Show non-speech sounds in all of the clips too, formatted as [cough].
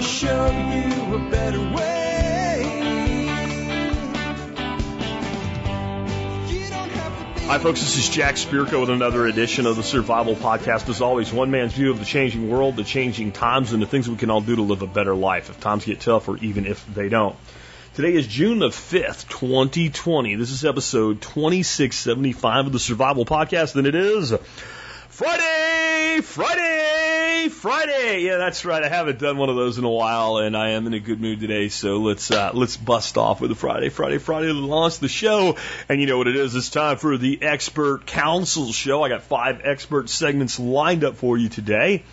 show you a better way. Hi, folks. This is Jack Spirko with another edition of the Survival Podcast. As always, one man's view of the changing world, the changing times, and the things we can all do to live a better life if times get tough or even if they don't. Today is June the 5th, 2020. This is episode 2675 of the Survival Podcast, and it is Friday, Friday, Friday. Yeah, that's right. I haven't done one of those in a while, and I am in a good mood today. So let's uh, let's bust off with a Friday, Friday, Friday to launch the show. And you know what it is? It's time for the Expert Council Show. I got five expert segments lined up for you today.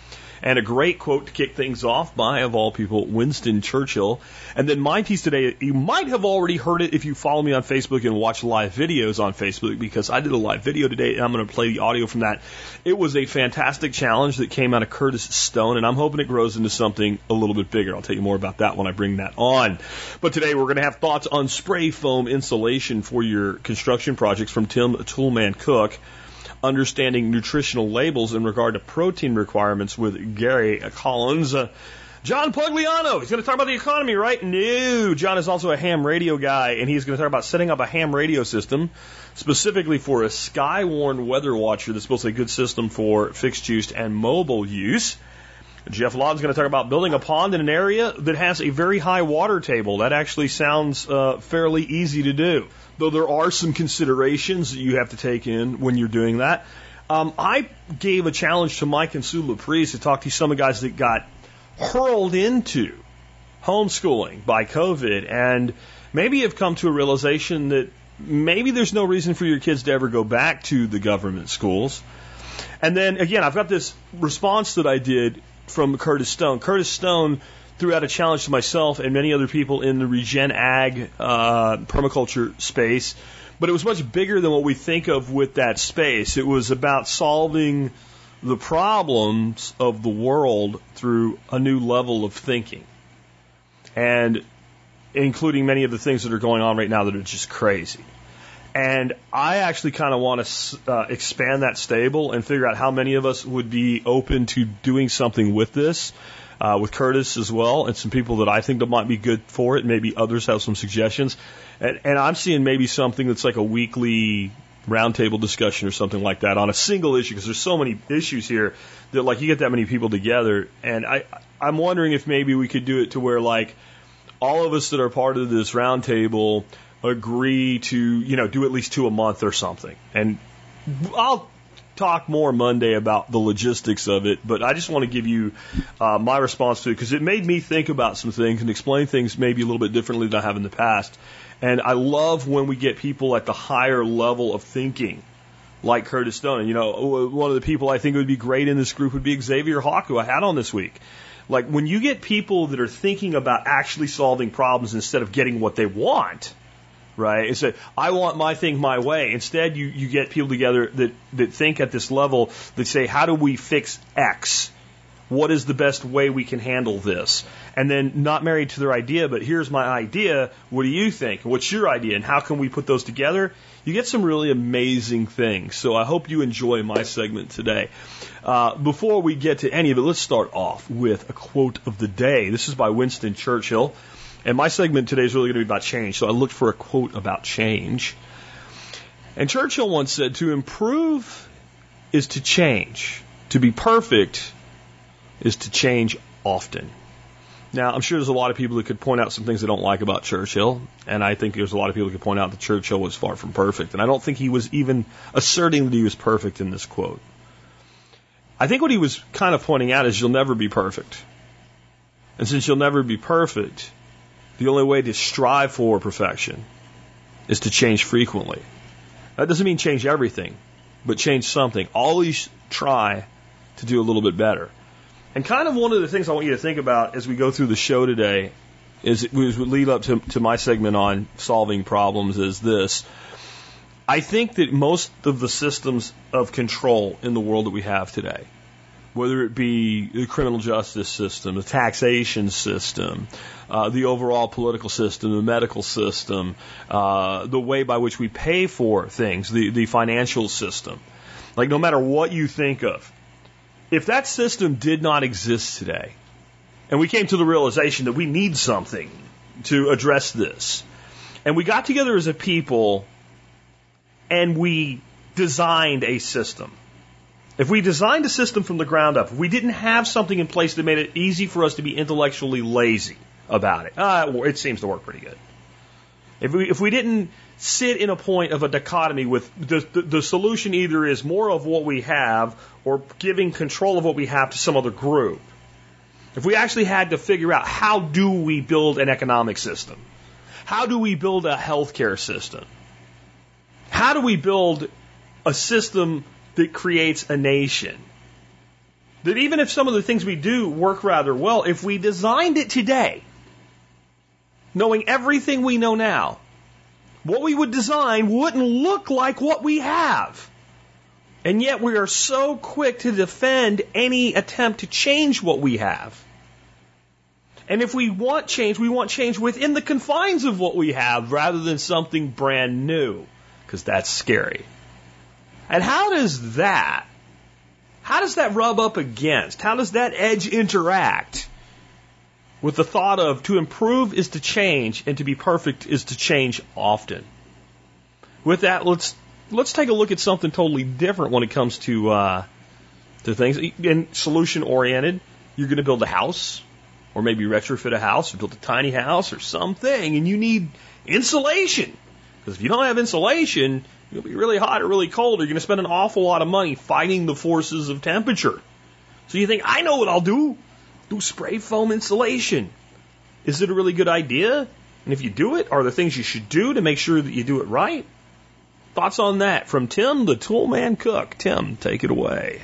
And a great quote to kick things off by, of all people, Winston Churchill. And then my piece today, you might have already heard it if you follow me on Facebook and watch live videos on Facebook because I did a live video today and I'm going to play the audio from that. It was a fantastic challenge that came out of Curtis Stone and I'm hoping it grows into something a little bit bigger. I'll tell you more about that when I bring that on. But today we're going to have thoughts on spray foam insulation for your construction projects from Tim Toolman Cook understanding nutritional labels in regard to protein requirements with Gary Collins. Uh, John Pugliano, he's going to talk about the economy, right? No, John is also a ham radio guy, and he's going to talk about setting up a ham radio system specifically for a Skywarn weather watcher that's supposed to be a good system for fixed use and mobile use. Geoff Lawton's going to talk about building a pond in an area that has a very high water table. That actually sounds uh, fairly easy to do, though there are some considerations that you have to take in when you're doing that. Um, I gave a challenge to Mike and Sue LaPrise to talk to some of the guys that got hurled into homeschooling by COVID and maybe have come to a realization that maybe there's no reason for your kids to ever go back to the government schools. And then again, I've got this response that I did from Curtis Stone. Curtis Stone threw out a challenge to myself and many other people in the regen ag uh, permaculture space, but it was much bigger than what we think of with that space. It was about solving the problems of the world through a new level of thinking, and including many of the things that are going on right now that are just crazy. And I actually kind of want to uh, expand that stable and figure out how many of us would be open to doing something with this, uh, with Curtis as well, and some people that I think that might be good for it. Maybe others have some suggestions. And, and I'm seeing maybe something that's like a weekly roundtable discussion or something like that on a single issue because there's so many issues here that like you get that many people together. And I, I'm wondering if maybe we could do it to where like all of us that are part of this roundtable agree to, you know, do at least two a month or something. And I'll talk more Monday about the logistics of it, but I just want to give you uh, my response to it because it made me think about some things and explain things maybe a little bit differently than I have in the past. And I love when we get people at the higher level of thinking, like Curtis Stone. You know, one of the people I think would be great in this group would be Xavier Hawk, who I had on this week. Like when you get people that are thinking about actually solving problems instead of getting what they want, right? It's a, I want my thing my way. Instead, you, you get people together that, that think at this level that say, how do we fix X? What is the best way we can handle this? And then not married to their idea, but here's my idea. What do you think? What's your idea? And how can we put those together? You get some really amazing things. So I hope you enjoy my segment today. Uh, before we get to any of it, let's start off with a quote of the day. This is by Winston Churchill. And my segment today is really going to be about change. So I looked for a quote about change. And Churchill once said, To improve is to change. To be perfect is to change often. Now, I'm sure there's a lot of people that could point out some things they don't like about Churchill, and I think there's a lot of people that could point out that Churchill was far from perfect, and I don't think he was even asserting that he was perfect in this quote. I think what he was kind of pointing out is you'll never be perfect. And since you'll never be perfect, the only way to strive for perfection is to change frequently. That doesn't mean change everything, but change something. Always try to do a little bit better. And kind of one of the things I want you to think about as we go through the show today is it would lead up to, to my segment on solving problems is this. I think that most of the systems of control in the world that we have today, whether it be the criminal justice system, the taxation system, uh, the overall political system, the medical system, uh, the way by which we pay for things, the, the financial system. Like, no matter what you think of, if that system did not exist today, And we came to the realization that we need something to address this. And we got together as a people and we designed a system. If we designed a system from the ground up, if we didn't have something in place that made it easy for us to be intellectually lazy about it, uh, it seems to work pretty good. If we, if we didn't sit in a point of a dichotomy with the, the, the solution either is more of what we have or giving control of what we have to some other group. If we actually had to figure out how do we build an economic system? How do we build a healthcare system? How do we build a system that creates a nation? That even if some of the things we do work rather well, if we designed it today, knowing everything we know now, what we would design wouldn't look like what we have. And yet we are so quick to defend any attempt to change what we have. And if we want change, we want change within the confines of what we have rather than something brand new, because that's scary. And how does that, how does that rub up against, how does that edge interact with the thought of to improve is to change and to be perfect is to change often? With that, let's let's take a look at something totally different when it comes to uh, to things. And solution oriented, you're going to build a house, or maybe retrofit a house, or build a tiny house, or something, and you need insulation. Because if you don't have insulation, you'll be really hot or really cold. Or you're going to spend an awful lot of money fighting the forces of temperature. So you think, I know what I'll do. Do spray foam insulation. Is it a really good idea? And if you do it, are there things you should do to make sure that you do it right? Thoughts on that from Tim, the Toolman Cook. Tim, take it away.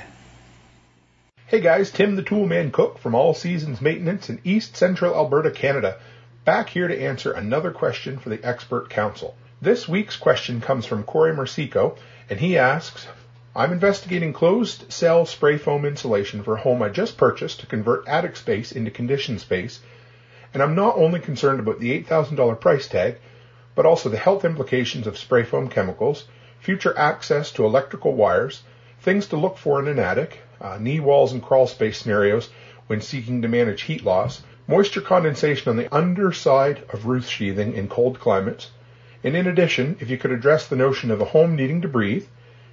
Hey guys, Tim the Toolman Cook from All Seasons Maintenance in East Central Alberta, Canada, back here to answer another question for the Expert Council. This week's question comes from Corey Mercico, and he asks, I'm investigating closed cell spray foam insulation for a home I just purchased to convert attic space into conditioned space, and I'm not only concerned about the $8,000 price tag, but also the health implications of spray foam chemicals, future access to electrical wires, things to look for in an attic, uh, knee walls and crawl space scenarios when seeking to manage heat loss, moisture condensation on the underside of roof sheathing in cold climates, and in addition, if you could address the notion of a home needing to breathe,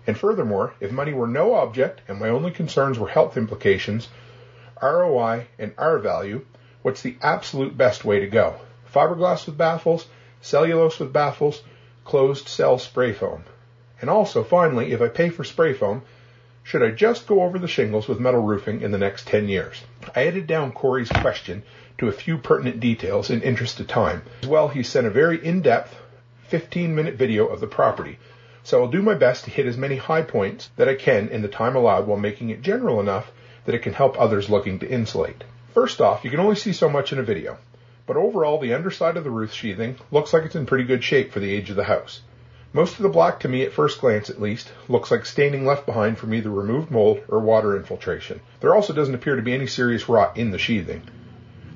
and furthermore, if money were no object and my only concerns were health implications, ROI and R value, what's the absolute best way to go? Fiberglass with baffles, cellulose with baffles, closed cell spray foam. And also, finally, if I pay for spray foam, should I just go over the shingles with metal roofing in the next 10 years? I edited down Corey's question to a few pertinent details in interest of time. As well, he sent a very in-depth 15 minute video of the property. So I'll do my best to hit as many high points that I can in the time allowed while making it general enough that it can help others looking to insulate. First off, you can only see so much in a video but overall the underside of the roof sheathing looks like it's in pretty good shape for the age of the house. Most of the black to me at first glance at least looks like staining left behind from either removed mold or water infiltration. There also doesn't appear to be any serious rot in the sheathing.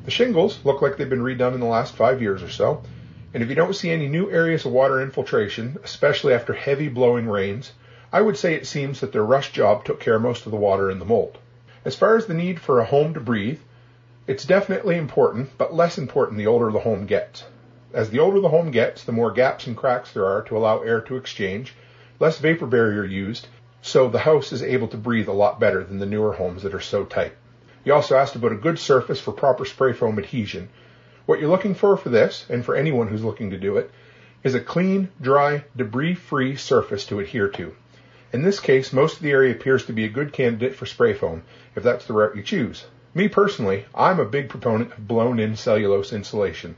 The shingles look like they've been redone in the last five years or so, and if you don't see any new areas of water infiltration, especially after heavy blowing rains, I would say it seems that their rush job took care of most of the water in the mold. As far as the need for a home to breathe, it's definitely important, but less important the older the home gets. As the older the home gets, the more gaps and cracks there are to allow air to exchange, less vapor barrier used, so the house is able to breathe a lot better than the newer homes that are so tight. You also asked about a good surface for proper spray foam adhesion. What you're looking for for this, and for anyone who's looking to do it, is a clean, dry, debris-free surface to adhere to. In this case, most of the area appears to be a good candidate for spray foam, if that's the route you choose. Me personally, I'm a big proponent of blown in cellulose insulation,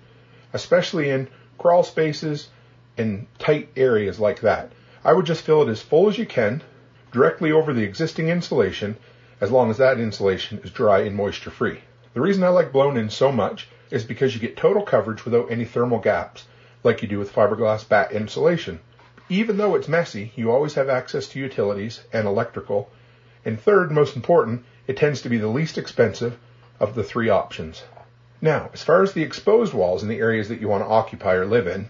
especially in crawl spaces and tight areas like that. I would just fill it as full as you can directly over the existing insulation as long as that insulation is dry and moisture free. The reason I like blown in so much is because you get total coverage without any thermal gaps like you do with fiberglass batt insulation. Even though it's messy, you always have access to utilities and electrical. And third, most important, it tends to be the least expensive of the three options. Now, as far as the exposed walls in the areas that you want to occupy or live in,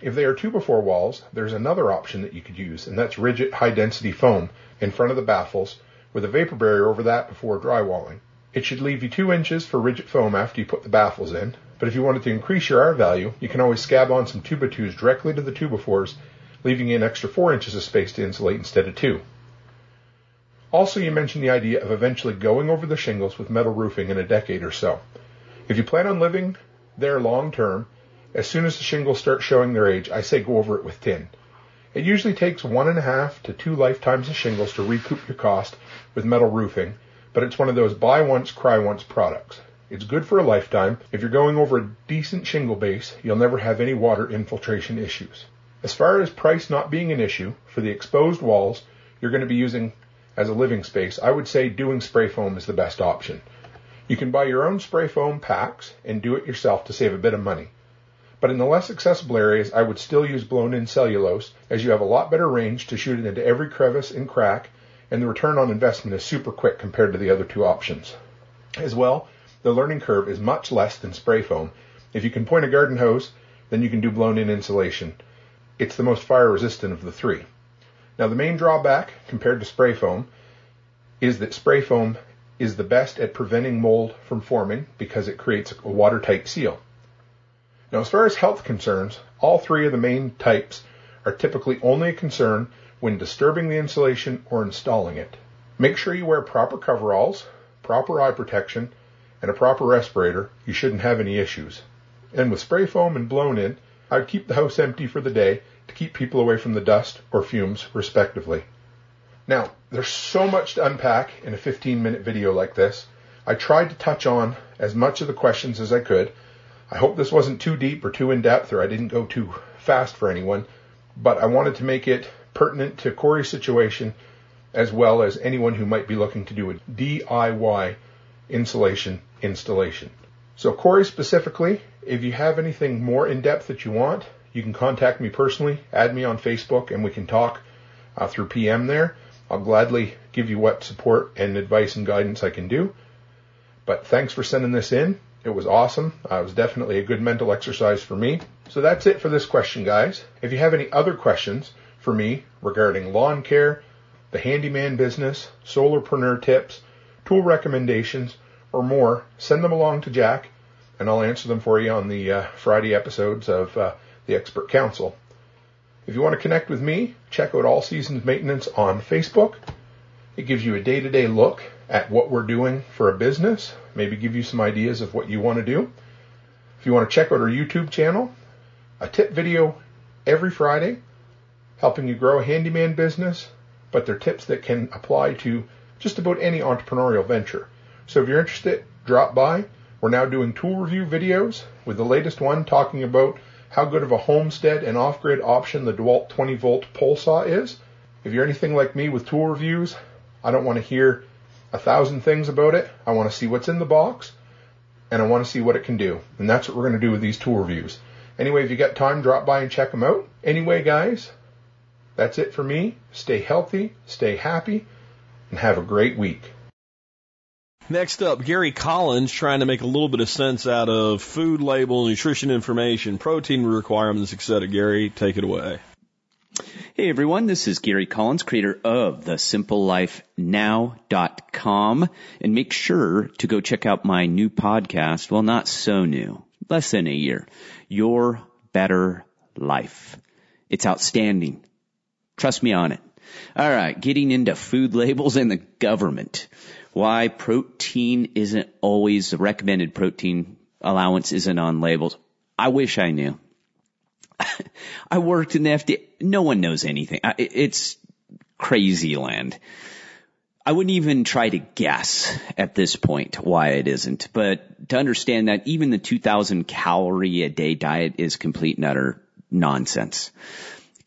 if they are two before walls, there's another option that you could use, and that's rigid high density foam in front of the baffles with a vapor barrier over that before drywalling. It should leave you 2 inches for rigid foam after you put the baffles in, but if you wanted to increase your R value, you can always scab on some 2x2s directly to the 2x4s, leaving you an extra 4 inches of space to insulate instead of 2. Also, you mentioned the idea of eventually going over the shingles with metal roofing in a decade or so. If you plan on living there long term, as soon as the shingles start showing their age, I say go over it with tin. It usually takes one and a half to two lifetimes of shingles to recoup your cost with metal roofing, but it's one of those buy once, cry once products. It's good for a lifetime. If you're going over a decent shingle base, you'll never have any water infiltration issues. As far as price not being an issue, for the exposed walls you're going to be using as a living space, I would say doing spray foam is the best option. You can buy your own spray foam packs and do it yourself to save a bit of money. But in the less accessible areas, I would still use blown in cellulose as you have a lot better range to shoot it into every crevice and crack and the return on investment is super quick compared to the other two options. As well, the learning curve is much less than spray foam. If you can point a garden hose, then you can do blown in insulation. It's the most fire resistant of the three. Now the main drawback compared to spray foam is that spray foam is the best at preventing mold from forming because it creates a watertight seal. Now, as far as health concerns, all three of the main types are typically only a concern when disturbing the insulation or installing it. Make sure you wear proper coveralls, proper eye protection, and a proper respirator. You shouldn't have any issues. And with spray foam and blown in, I'd keep the house empty for the day to keep people away from the dust or fumes, respectively. Now, there's so much to unpack in a 15 minute video like this. I tried to touch on as much of the questions as I could, I hope this wasn't too deep or too in depth or I didn't go too fast for anyone, but I wanted to make it pertinent to Corey's situation as well as anyone who might be looking to do a DIY insulation installation. So Corey specifically, if you have anything more in depth that you want, you can contact me personally, add me on Facebook, and we can talk uh, through PM there. I'll gladly give you what support and advice and guidance I can do. But thanks for sending this in. It was awesome. Uh, it was definitely a good mental exercise for me. So that's it for this question, guys. If you have any other questions for me regarding lawn care, the handyman business, solarpreneur tips, tool recommendations, or more, send them along to Jack, and I'll answer them for you on the uh, Friday episodes of uh, the Expert Council. If you want to connect with me, check out All Seasons Maintenance on Facebook. It gives you a day-to-day look at what we're doing for a business, maybe give you some ideas of what you want to do. If you want to check out our YouTube channel, a tip video every Friday helping you grow a handyman business, but they're tips that can apply to just about any entrepreneurial venture. So if you're interested, drop by. We're now doing tool review videos with the latest one talking about how good of a homestead and off-grid option the DeWalt 20 volt pole saw is. If you're anything like me with tool reviews, I don't want to hear a thousand things about it. I want to see what's in the box and I want to see what it can do. And that's what we're going to do with these tool reviews. Anyway, if you got time, drop by and check them out. Anyway, guys, that's it for me. Stay healthy, stay happy, and have a great week. Next up, Gary Collins trying to make a little bit of sense out of food label, nutrition information, protein requirements, etc. Gary, take it away. Hey everyone, this is Gary Collins, creator of the simplelifenow.com and make sure to go check out my new podcast. Well, not so new, less than a year. Your better life. It's outstanding. Trust me on it. All right. Getting into food labels and the government. Why protein isn't always the recommended protein allowance isn't on labels. I wish I knew. [laughs] I worked in the FDA. No one knows anything. It's crazy land. I wouldn't even try to guess at this point why it isn't, but to understand that even the 2000 calorie a day diet is complete and utter nonsense.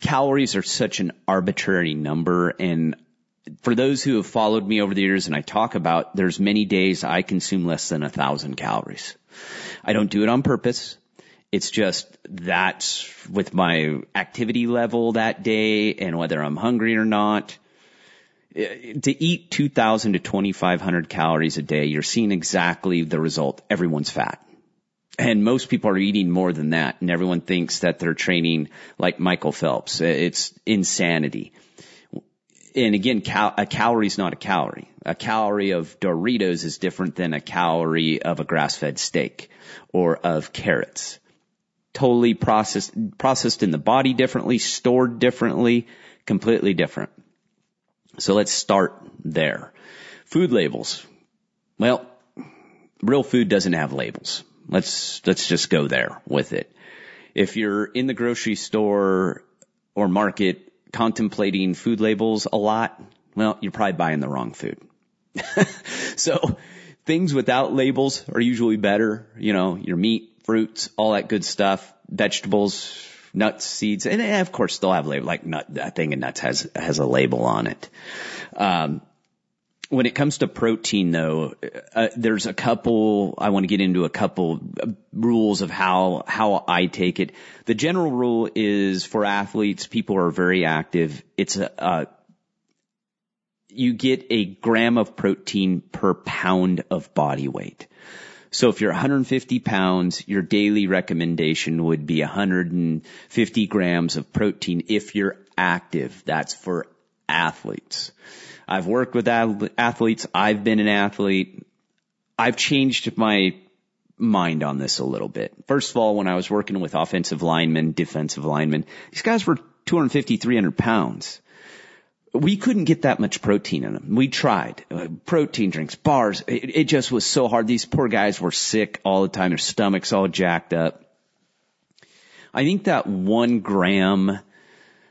Calories are such an arbitrary number and for those who have followed me over the years and I talk about there's many days I consume less than a thousand calories. I don't do it on purpose. It's just that with my activity level that day and whether I'm hungry or not. To eat 2,000 to 2,500 calories a day, you're seeing exactly the result. Everyone's fat. And most people are eating more than that and everyone thinks that they're training like Michael Phelps. It's insanity. and again, cal- a calorie is not a calorie. A calorie of Doritos is different than a calorie of a grass-fed steak or of carrots. Totally processed, processed in the body differently, stored differently, completely different. So let's start there. Food labels. Well, real food doesn't have labels. Let's, let's just go there with it. If you're in the grocery store or market contemplating food labels a lot, well, you're probably buying the wrong food. [laughs] so things without labels are usually better. You know, your meat, fruits, all that good stuff, vegetables, nuts, seeds, and of course they'll have label like nut. That thing of nuts has has a label on it. Um, when it comes to protein though, uh, there's a couple, I want to get into a couple rules of how, how I take it. The general rule is for athletes, people are very active. It's a, uh, you get a gram of protein per pound of body weight. So if you're 150 pounds, your daily recommendation would be 150 grams of protein if you're active. That's for athletes. I've worked with athletes. I've been an athlete. I've changed my mind on this a little bit. First of all, when I was working with offensive linemen, defensive linemen, these guys were 250, 300 pounds. We couldn't get that much protein in them. We tried. Uh, protein drinks, bars. It, it just was so hard. These poor guys were sick all the time. Their stomachs all jacked up. I think that one gram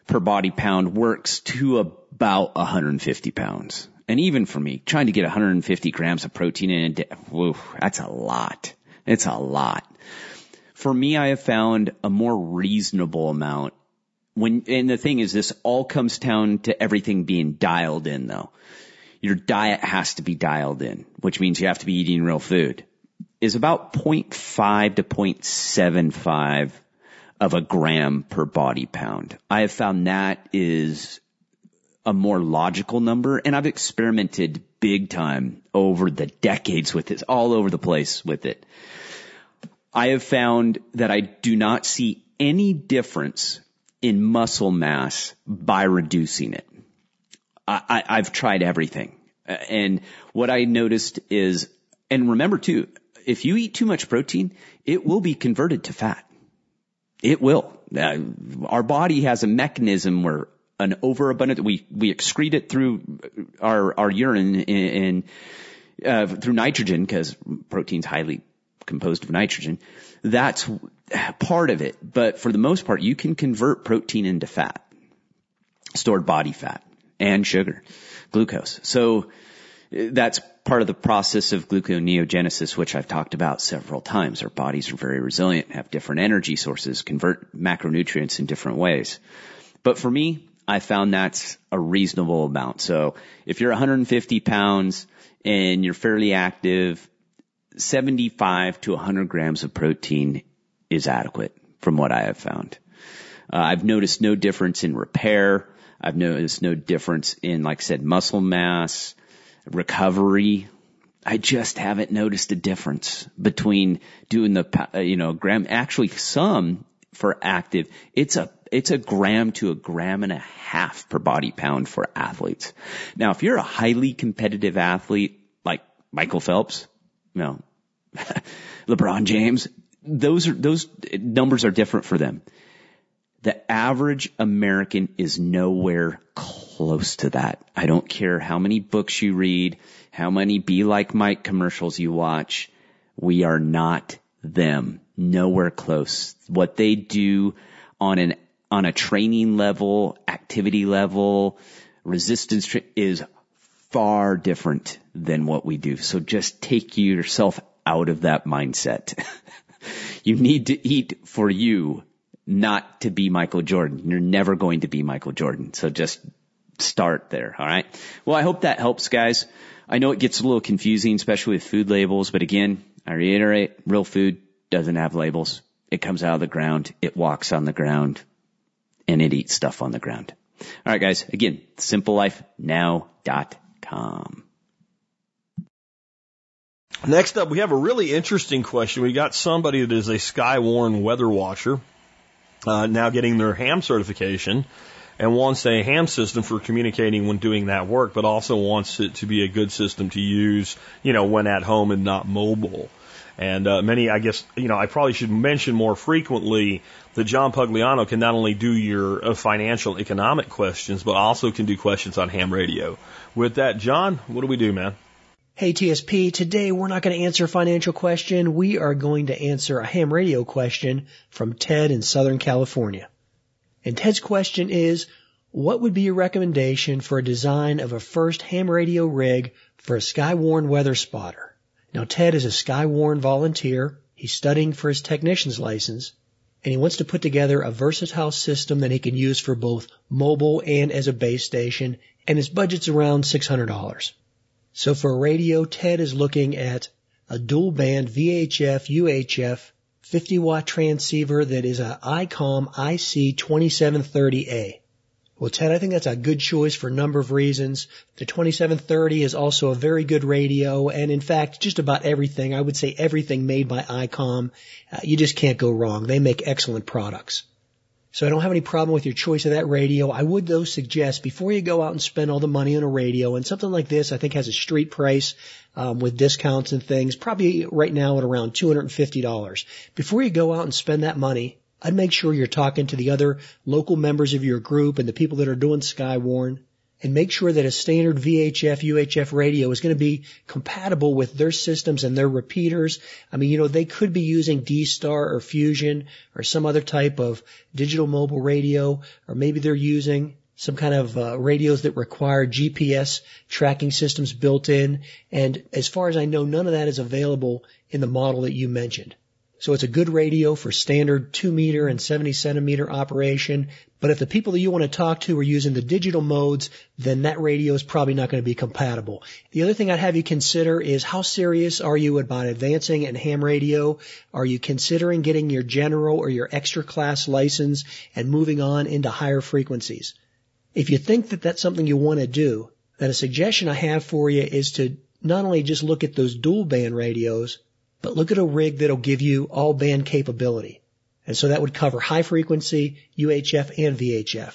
per body pound works to about 150 pounds. And even for me, trying to get 150 grams of protein in a day, whoa, that's a lot. It's a lot. For me, I have found a more reasonable amount when, and the thing is this all comes down to everything being dialed in though. Your diet has to be dialed in, which means you have to be eating real food is about 0.5 to 0.75 of a gram per body pound. I have found that is a more logical number and I've experimented big time over the decades with this, all over the place with it. I have found that I do not see any difference in muscle mass by reducing it. I, have tried everything. And what I noticed is, and remember too, if you eat too much protein, it will be converted to fat. It will. Our body has a mechanism where an overabundance, we, we excrete it through our, our urine and, uh, through nitrogen because protein's highly composed of nitrogen. That's part of it. But for the most part, you can convert protein into fat, stored body fat and sugar, glucose. So that's part of the process of gluconeogenesis, which I've talked about several times. Our bodies are very resilient, have different energy sources, convert macronutrients in different ways. But for me, I found that's a reasonable amount. So if you're 150 pounds and you're fairly active, 75 to 100 grams of protein is adequate from what I have found. Uh, I've noticed no difference in repair. I've noticed no difference in, like I said, muscle mass, recovery. I just haven't noticed a difference between doing the, uh, you know, gram, actually some for active, it's a, it's a gram to a gram and a half per body pound for athletes. Now, if you're a highly competitive athlete like Michael Phelps, you know, [laughs] LeBron James, those are, those numbers are different for them. The average American is nowhere close to that. I don't care how many books you read, how many Be Like Mike commercials you watch. We are not them. Nowhere close. What they do on an, on a training level, activity level, resistance tra- is far different than what we do. So just take yourself out of that mindset. [laughs] you need to eat for you not to be Michael Jordan. You're never going to be Michael Jordan. So just start there. All right. Well, I hope that helps guys. I know it gets a little confusing, especially with food labels, but again, I reiterate, real food doesn't have labels. It comes out of the ground. It walks on the ground and it eats stuff on the ground. All right, guys. Again, simplelifenow.com. Next up, we have a really interesting question. We got somebody that is a Skywarn weather watcher uh, now getting their ham certification. and wants a ham system for communicating when doing that work, but also wants it to be a good system to use, you know, when at home and not mobile. And uh, many, I guess, you know, I probably should mention more frequently that John Pugliano can not only do your uh, financial economic questions, but also can do questions on ham radio. With that, John, what do we do, man? Hey TSP, today we're not going to answer a financial question. We are going to answer a ham radio question from Ted in Southern California. And Ted's question is, what would be your recommendation for a design of a first ham radio rig for a Skywarn weather spotter? Now Ted is a Skywarn volunteer. He's studying for his technician's license and he wants to put together a versatile system that he can use for both mobile and as a base station and his budget's around $600. So for a radio, Ted is looking at a dual band VHF UHF 50 watt transceiver that is a ICOM IC2730A. Well, Ted, I think that's a good choice for a number of reasons. The 2730 is also a very good radio, and in fact, just about everything, I would say everything made by ICOM, uh, you just can't go wrong. They make excellent products. So I don't have any problem with your choice of that radio. I would though suggest before you go out and spend all the money on a radio, and something like this I think has a street price um, with discounts and things, probably right now at around $250. Before you go out and spend that money, I'd make sure you're talking to the other local members of your group and the people that are doing Skywarn and make sure that a standard VHF, UHF radio is going to be compatible with their systems and their repeaters. I mean, you know, they could be using D-Star or Fusion or some other type of digital mobile radio, or maybe they're using some kind of uh, radios that require GPS tracking systems built in. And as far as I know, none of that is available in the model that you mentioned. So it's a good radio for standard 2 meter and 70 centimeter operation. But if the people that you want to talk to are using the digital modes, then that radio is probably not going to be compatible. The other thing I'd have you consider is how serious are you about advancing in ham radio? Are you considering getting your general or your extra class license and moving on into higher frequencies? If you think that that's something you want to do, then a suggestion I have for you is to not only just look at those dual band radios, but look at a rig that'll give you all band capability. And so that would cover high frequency, UHF, and VHF.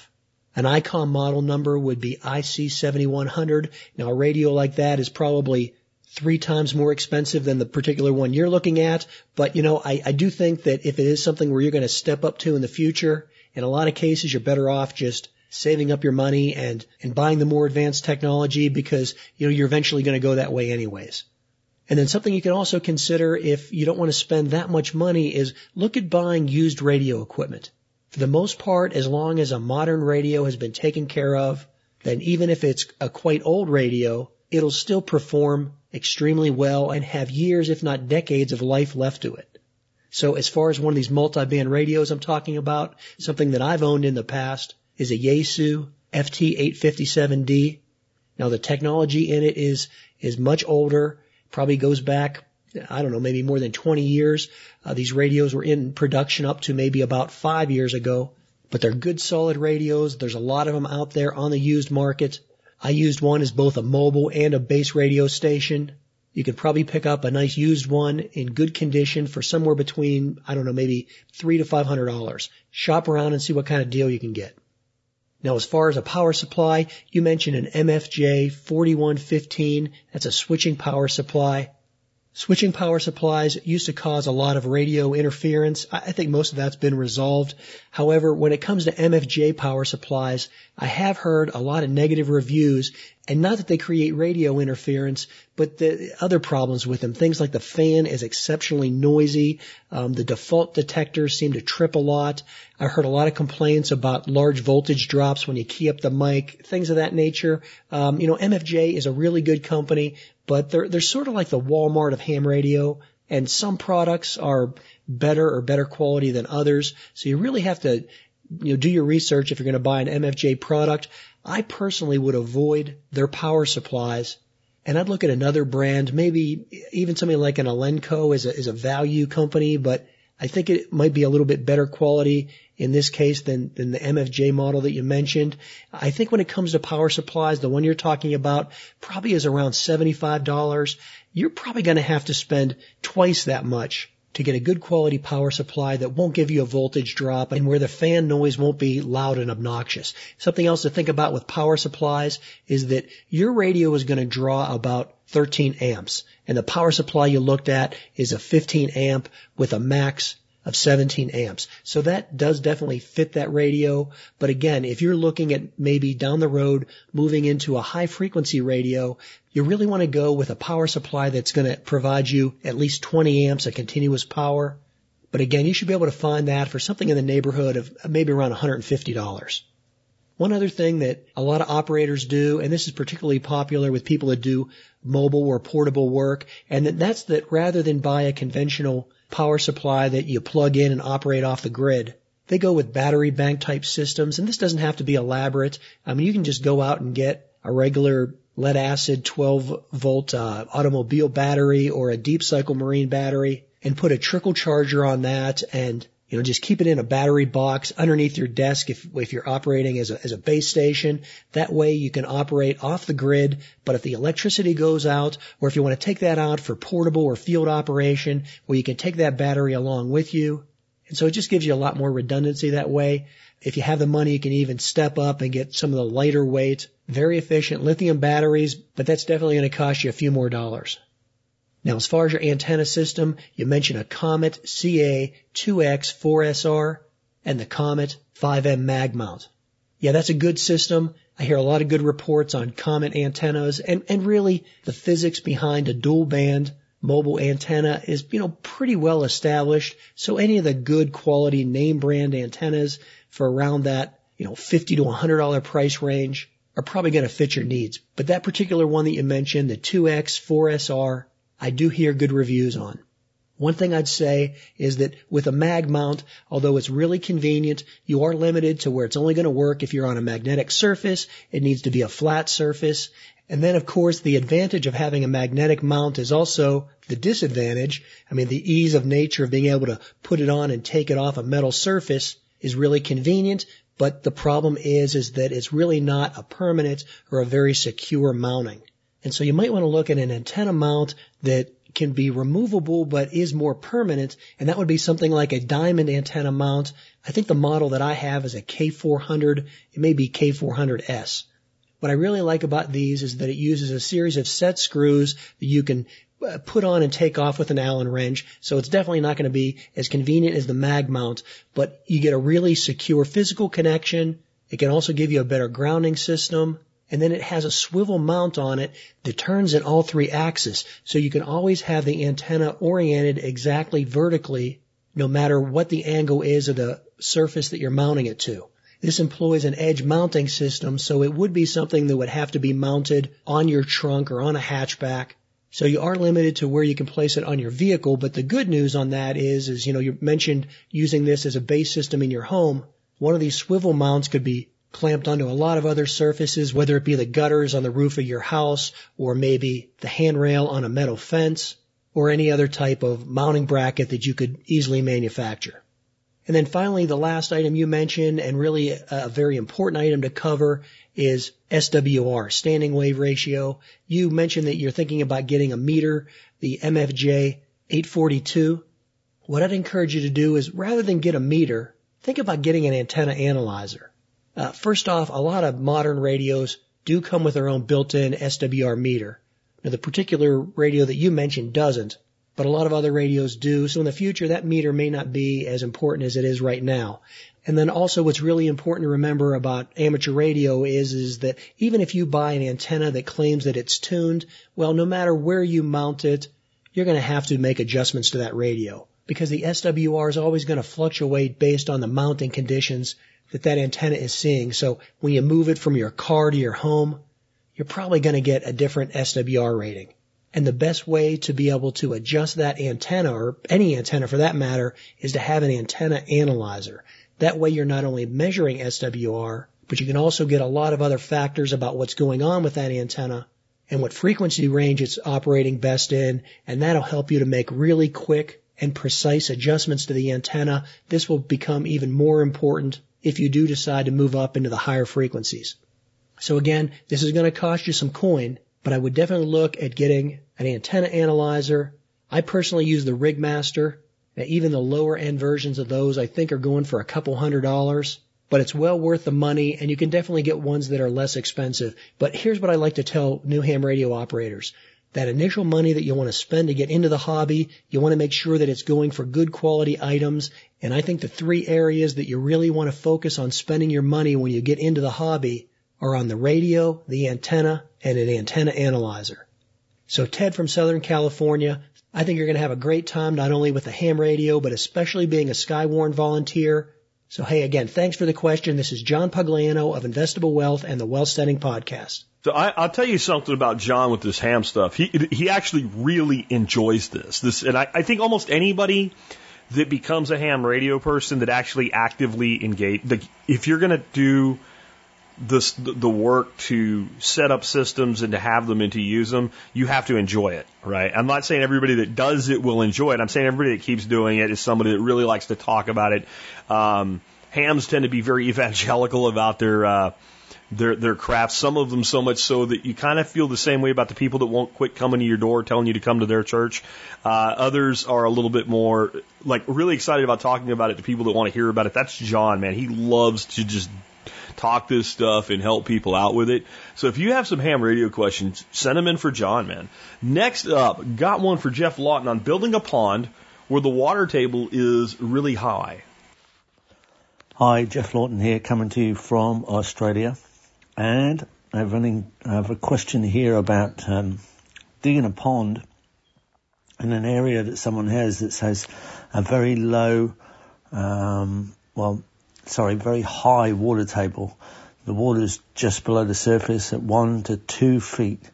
An ICOM model number would be IC7100. Now a radio like that is probably three times more expensive than the particular one you're looking at. But you know, I, I do think that if it is something where you're going to step up to in the future, in a lot of cases you're better off just saving up your money and, and buying the more advanced technology because, you know, you're eventually going to go that way anyways. And then something you can also consider if you don't want to spend that much money is look at buying used radio equipment. For the most part, as long as a modern radio has been taken care of, then even if it's a quite old radio, it'll still perform extremely well and have years, if not decades of life left to it. So as far as one of these multi-band radios I'm talking about, something that I've owned in the past is a Yaesu FT857D. Now the technology in it is, is much older probably goes back, I don't know, maybe more than 20 years. Uh, these radios were in production up to maybe about five years ago, but they're good solid radios. There's a lot of them out there on the used market. I used one as both a mobile and a base radio station. You could probably pick up a nice used one in good condition for somewhere between, I don't know, maybe three to five hundred dollars. Shop around and see what kind of deal you can get. Now, as far as a power supply, you mentioned an MFJ 4115. That's a switching power supply. Switching power supplies used to cause a lot of radio interference. I think most of that's been resolved. However, when it comes to MFJ power supplies, I have heard a lot of negative reviews and not that they create radio interference, but the other problems with them. Things like the fan is exceptionally noisy. Um, the default detectors seem to trip a lot. I heard a lot of complaints about large voltage drops when you key up the mic, things of that nature. Um, you know, MFJ is a really good company, but they're they're sort of like the Walmart of ham radio, and some products are better or better quality than others. So you really have to you know do your research if you're going to buy an MFJ product. I personally would avoid their power supplies and I'd look at another brand, maybe even something like an Elenco is a, is a value company, but I think it might be a little bit better quality in this case than, than the MFJ model that you mentioned. I think when it comes to power supplies, the one you're talking about probably is around $75. You're probably going to have to spend twice that much to get a good quality power supply that won't give you a voltage drop and where the fan noise won't be loud and obnoxious. Something else to think about with power supplies is that your radio is going to draw about 13 amps and the power supply you looked at is a 15 amp with a max of 17 amps. So that does definitely fit that radio. But again, if you're looking at maybe down the road moving into a high frequency radio, you really want to go with a power supply that's going to provide you at least 20 amps of continuous power. But again, you should be able to find that for something in the neighborhood of maybe around $150. One other thing that a lot of operators do, and this is particularly popular with people that do mobile or portable work, and that's that rather than buy a conventional power supply that you plug in and operate off the grid. They go with battery bank type systems, and this doesn't have to be elaborate. I mean, you can just go out and get a regular lead acid 12 volt uh, automobile battery or a deep cycle marine battery and put a trickle charger on that and you know, just keep it in a battery box underneath your desk if, if you're operating as a, as a base station. That way you can operate off the grid, but if the electricity goes out, or if you want to take that out for portable or field operation, well, you can take that battery along with you. And so it just gives you a lot more redundancy that way. If you have the money, you can even step up and get some of the lighter weight, very efficient lithium batteries, but that's definitely going to cost you a few more dollars. Now, as far as your antenna system, you mentioned a Comet CA2X4SR and the Comet 5M mag mount. Yeah, that's a good system. I hear a lot of good reports on Comet antennas and, and really the physics behind a dual band mobile antenna is, you know, pretty well established. So any of the good quality name brand antennas for around that, you know, 50 to $100 price range are probably going to fit your needs. But that particular one that you mentioned, the 2X 4SR, I do hear good reviews on. One thing I'd say is that with a mag mount, although it's really convenient, you are limited to where it's only going to work if you're on a magnetic surface. It needs to be a flat surface. And then of course the advantage of having a magnetic mount is also the disadvantage. I mean the ease of nature of being able to put it on and take it off a metal surface is really convenient, but the problem is, is that it's really not a permanent or a very secure mounting. And so you might want to look at an antenna mount that can be removable but is more permanent, and that would be something like a diamond antenna mount. I think the model that I have is a K400. It may be K400S. What I really like about these is that it uses a series of set screws that you can uh, put on and take off with an Allen wrench. So it's definitely not going to be as convenient as the mag mount, but you get a really secure physical connection. It can also give you a better grounding system and then it has a swivel mount on it that turns in all three axes. So you can always have the antenna oriented exactly vertically no matter what the angle is of the surface that you're mounting it to. This employs an edge mounting system, so it would be something that would have to be mounted on your trunk or on a hatchback. So you are limited to where you can place it on your vehicle, but the good news on that is, is, you know, you mentioned using this as a base system in your home. One of these swivel mounts could be clamped onto a lot of other surfaces, whether it be the gutters on the roof of your house or maybe the handrail on a metal fence or any other type of mounting bracket that you could easily manufacture. And then finally, the last item you mentioned and really a very important item to cover is SWR, standing wave ratio. You mentioned that you're thinking about getting a meter, the MFJ 842. What I'd encourage you to do is rather than get a meter, think about getting an antenna analyzer. Uh, first off, a lot of modern radios do come with their own built-in SWR meter. Now, the particular radio that you mentioned doesn't, but a lot of other radios do. So in the future, that meter may not be as important as it is right now. And then also what's really important to remember about amateur radio is, is that even if you buy an antenna that claims that it's tuned, well, no matter where you mount it, you're going to have to make adjustments to that radio because the SWR is always going to fluctuate based on the mounting conditions that that antenna is seeing. So when you move it from your car to your home, you're probably going to get a different SWR rating. And the best way to be able to adjust that antenna or any antenna for that matter is to have an antenna analyzer. That way you're not only measuring SWR, but you can also get a lot of other factors about what's going on with that antenna and what frequency range it's operating best in. And that'll help you to make really quick and precise adjustments to the antenna. This will become even more important if you do decide to move up into the higher frequencies. So again, this is going to cost you some coin, but I would definitely look at getting an antenna analyzer. I personally use the Rigmaster, Now, even the lower end versions of those I think are going for a couple hundred dollars, but it's well worth the money and you can definitely get ones that are less expensive. But here's what I like to tell new ham radio operators. That initial money that you want to spend to get into the hobby, you want to make sure that it's going for good quality items. And I think the three areas that you really want to focus on spending your money when you get into the hobby are on the radio, the antenna, and an antenna analyzer. So Ted from Southern California, I think you're going to have a great time not only with the ham radio, but especially being a Skywarn volunteer. So hey, again, thanks for the question. This is John Pugliano of Investable Wealth and the Wealth Setting Podcast. So I, I'll tell you something about John with this ham stuff. He he actually really enjoys this. This, and I, I think almost anybody that becomes a ham radio person that actually actively engage, like if you're going to do this, the work to set up systems and to have them and to use them, you have to enjoy it, right? I'm not saying everybody that does it will enjoy it. I'm saying everybody that keeps doing it is somebody that really likes to talk about it. Um, hams tend to be very [laughs] evangelical about their, uh, their their craft. Some of them so much so that you kind of feel the same way about the people that won't quit coming to your door, telling you to come to their church. Uh, others are a little bit more like really excited about talking about it to people that want to hear about it. That's John, man. He loves to just talk this stuff and help people out with it. So if you have some ham radio questions, send them in for John, man. Next up, got one for Geoff Lawton on building a pond where the water table is really high. Hi, Geoff Lawton here, coming to you from Australia. And I have, running, I have a question here about um, digging a pond in an area that someone has that has a very low, um, well, sorry, very high water table. The water is just below the surface at one to two feet.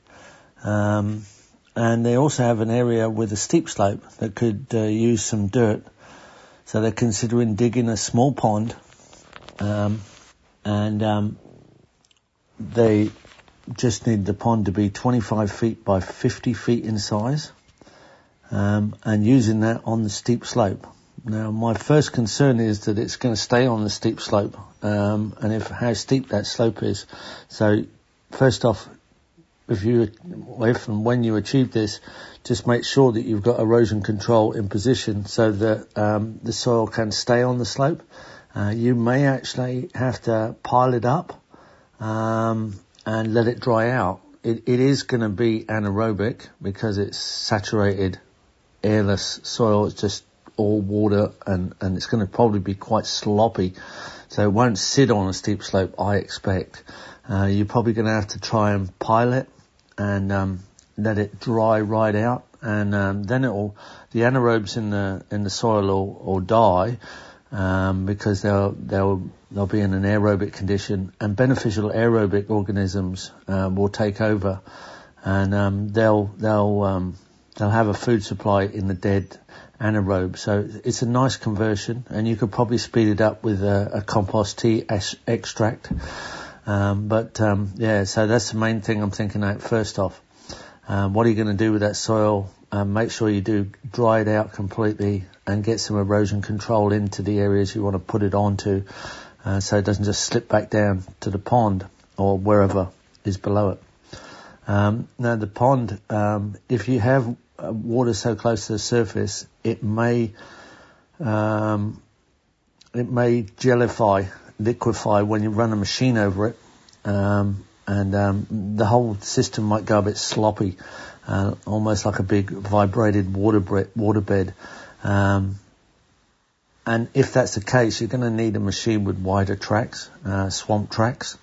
Um, and they also have an area with a steep slope that could uh, use some dirt. So they're considering digging a small pond, um, and um, they just need the pond to be 25 feet by 50 feet in size, um, and using that on the steep slope. Now, my first concern is that it's going to stay on the steep slope, um, and if how steep that slope is. So, first off, if you, if and when you achieve this, just make sure that you've got erosion control in position so that um, the soil can stay on the slope. Uh, you may actually have to pile it up um, and let it dry out. It, it is going to be anaerobic because it's saturated, airless soil. It's just all water and, and it's going to probably be quite sloppy. So it won't sit on a steep slope, I expect. Uh, you're probably going to have to try and pile it and um, let it dry right out, and um, then it'll the anaerobes in the in the soil will, will die um, because they'll they'll they'll be in an aerobic condition, and beneficial aerobic organisms um, will take over, and um, they'll they'll um, they'll have a food supply in the dead anaerobe. So it's a nice conversion, and you could probably speed it up with a, a compost tea ex- extract. Um, but um, yeah, so that's the main thing I'm thinking out first off. What are you going to do with that soil? Make sure you do dry it out completely and get some erosion control into the areas you want to put it onto, uh, so it doesn't just slip back down to the pond or wherever is below it. Um, now the pond, um, if you have uh, water so close to the surface, it may um, it may gellify, liquefy when you run a machine over it, um, and um, the whole system might go a bit sloppy, uh, almost like a big vibrated water bre-. Um, and if that's the case, you're going to need a machine with wider tracks, uh, swamp tracks,